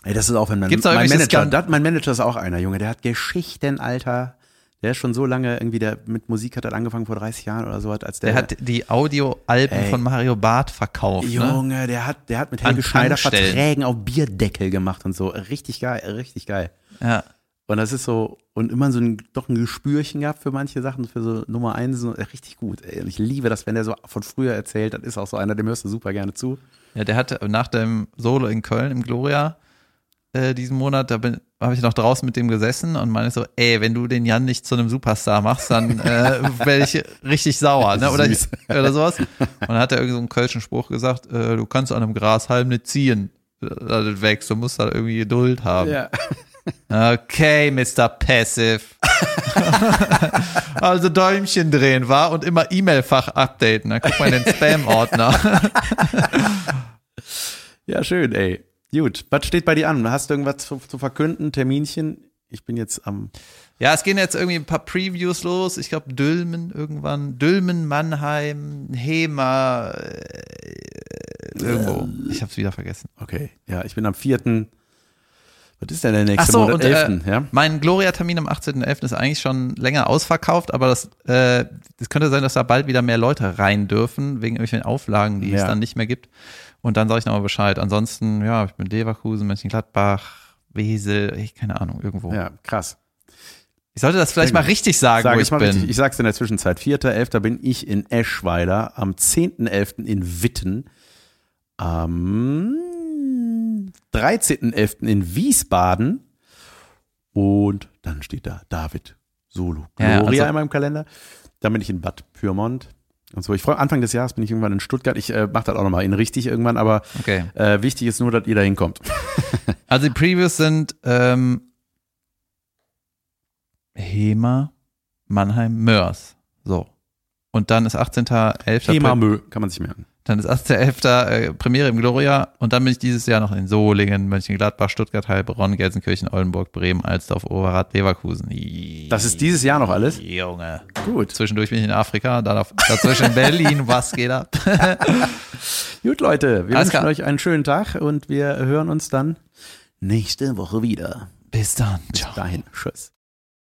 Ey, das ist auch, wenn man, mein irgendwelche Manager, das, mein Manager ist auch einer, Junge, der hat Geschichten, Alter. Der ist schon so lange irgendwie, der mit Musik hat er angefangen vor 30 Jahren oder so, als der, Der hat die Audioalben von Mario Barth verkauft. Ne? Junge, der hat, der hat mit Helge Schneider. Verträgen auf Bierdeckel gemacht und so. Richtig geil, richtig geil. Ja. Und das ist so, und immer so ein, doch ein Gespürchen gehabt für manche Sachen, für so Nummer eins, so, richtig gut. Ey. Und ich liebe das, wenn der so von früher erzählt, das ist auch so einer, dem hörst du super gerne zu. ja, der hatte nach dem Solo in Köln im Gloria äh, diesen Monat, da habe ich noch draußen mit dem gesessen und meine so, ey, wenn du den Jan nicht zu einem Superstar machst, dann äh, werde ich richtig sauer, ne? Oder, oder sowas. Und dann hat er irgendwie so einen kölschen Spruch gesagt, äh, du kannst an einem Grashalm nicht ziehen, das wächst, du musst da irgendwie Geduld haben. Ja. Okay, Mr. Passive. also Däumchen drehen war und immer E-Mail-Fach updaten. Dann guck mal in den Spam-Ordner. Ja, schön, ey. Gut, was steht bei dir an? Hast du irgendwas zu, zu verkünden? Terminchen? Ich bin jetzt am. ja, es gehen jetzt irgendwie ein paar Previews los. Ich glaube Dülmen irgendwann. Dülmen, Mannheim, Hema, äh, irgendwo. Ich habe es wieder vergessen. Okay, ja, ich bin am 4. Was ist denn der nächste Ach so, Monat? und, äh, 11. ja? Mein Gloria-Termin am 18.11. ist eigentlich schon länger ausverkauft, aber das, äh, das könnte sein, dass da bald wieder mehr Leute rein dürfen, wegen irgendwelchen Auflagen, die es Ja. dann nicht mehr gibt. Und dann sage ich nochmal Bescheid. Ansonsten, ja, ich bin Leverkusen, Mönchengladbach, Wesel, ich, keine Ahnung, irgendwo. Ja, krass. Ich sollte das vielleicht mal richtig sagen, Sag wo ich ich bin. richtig. Ich sag's in der Zwischenzeit. 4.11. bin ich in Eschweiler, am 10.11. in Witten, am 13.11. in Wiesbaden und dann steht da David Solo Ja, Gloria also- in meinem Kalender. Dann bin ich in Bad Pyrmont und so. Ich freue Anfang des Jahres bin ich irgendwann in Stuttgart. Ich äh, mache das auch nochmal in richtig irgendwann, aber Okay. äh, wichtig ist nur, dass ihr da hinkommt. Also die Previews sind ähm, Hema, Mannheim, Mörs. So. Und dann ist 18.11. Thema Mö, kann man sich merken. Dann ist 18.11. Äh, Premiere im Gloria und dann bin ich dieses Jahr noch in Solingen, Mönchengladbach, Stuttgart, Heilbronn, Gelsenkirchen, Oldenburg, Bremen, Alsdorf, Overath, Leverkusen. Das ist dieses Jahr noch alles? Junge. Gut. Zwischendurch bin ich in Afrika, dann auf, dazwischen Berlin. Was geht ab? Gut, Leute, wir Alles wünschen klar. euch einen schönen Tag und wir hören uns dann nächste Woche wieder. Bis dann. Bis Ciao. dahin. Tschüss.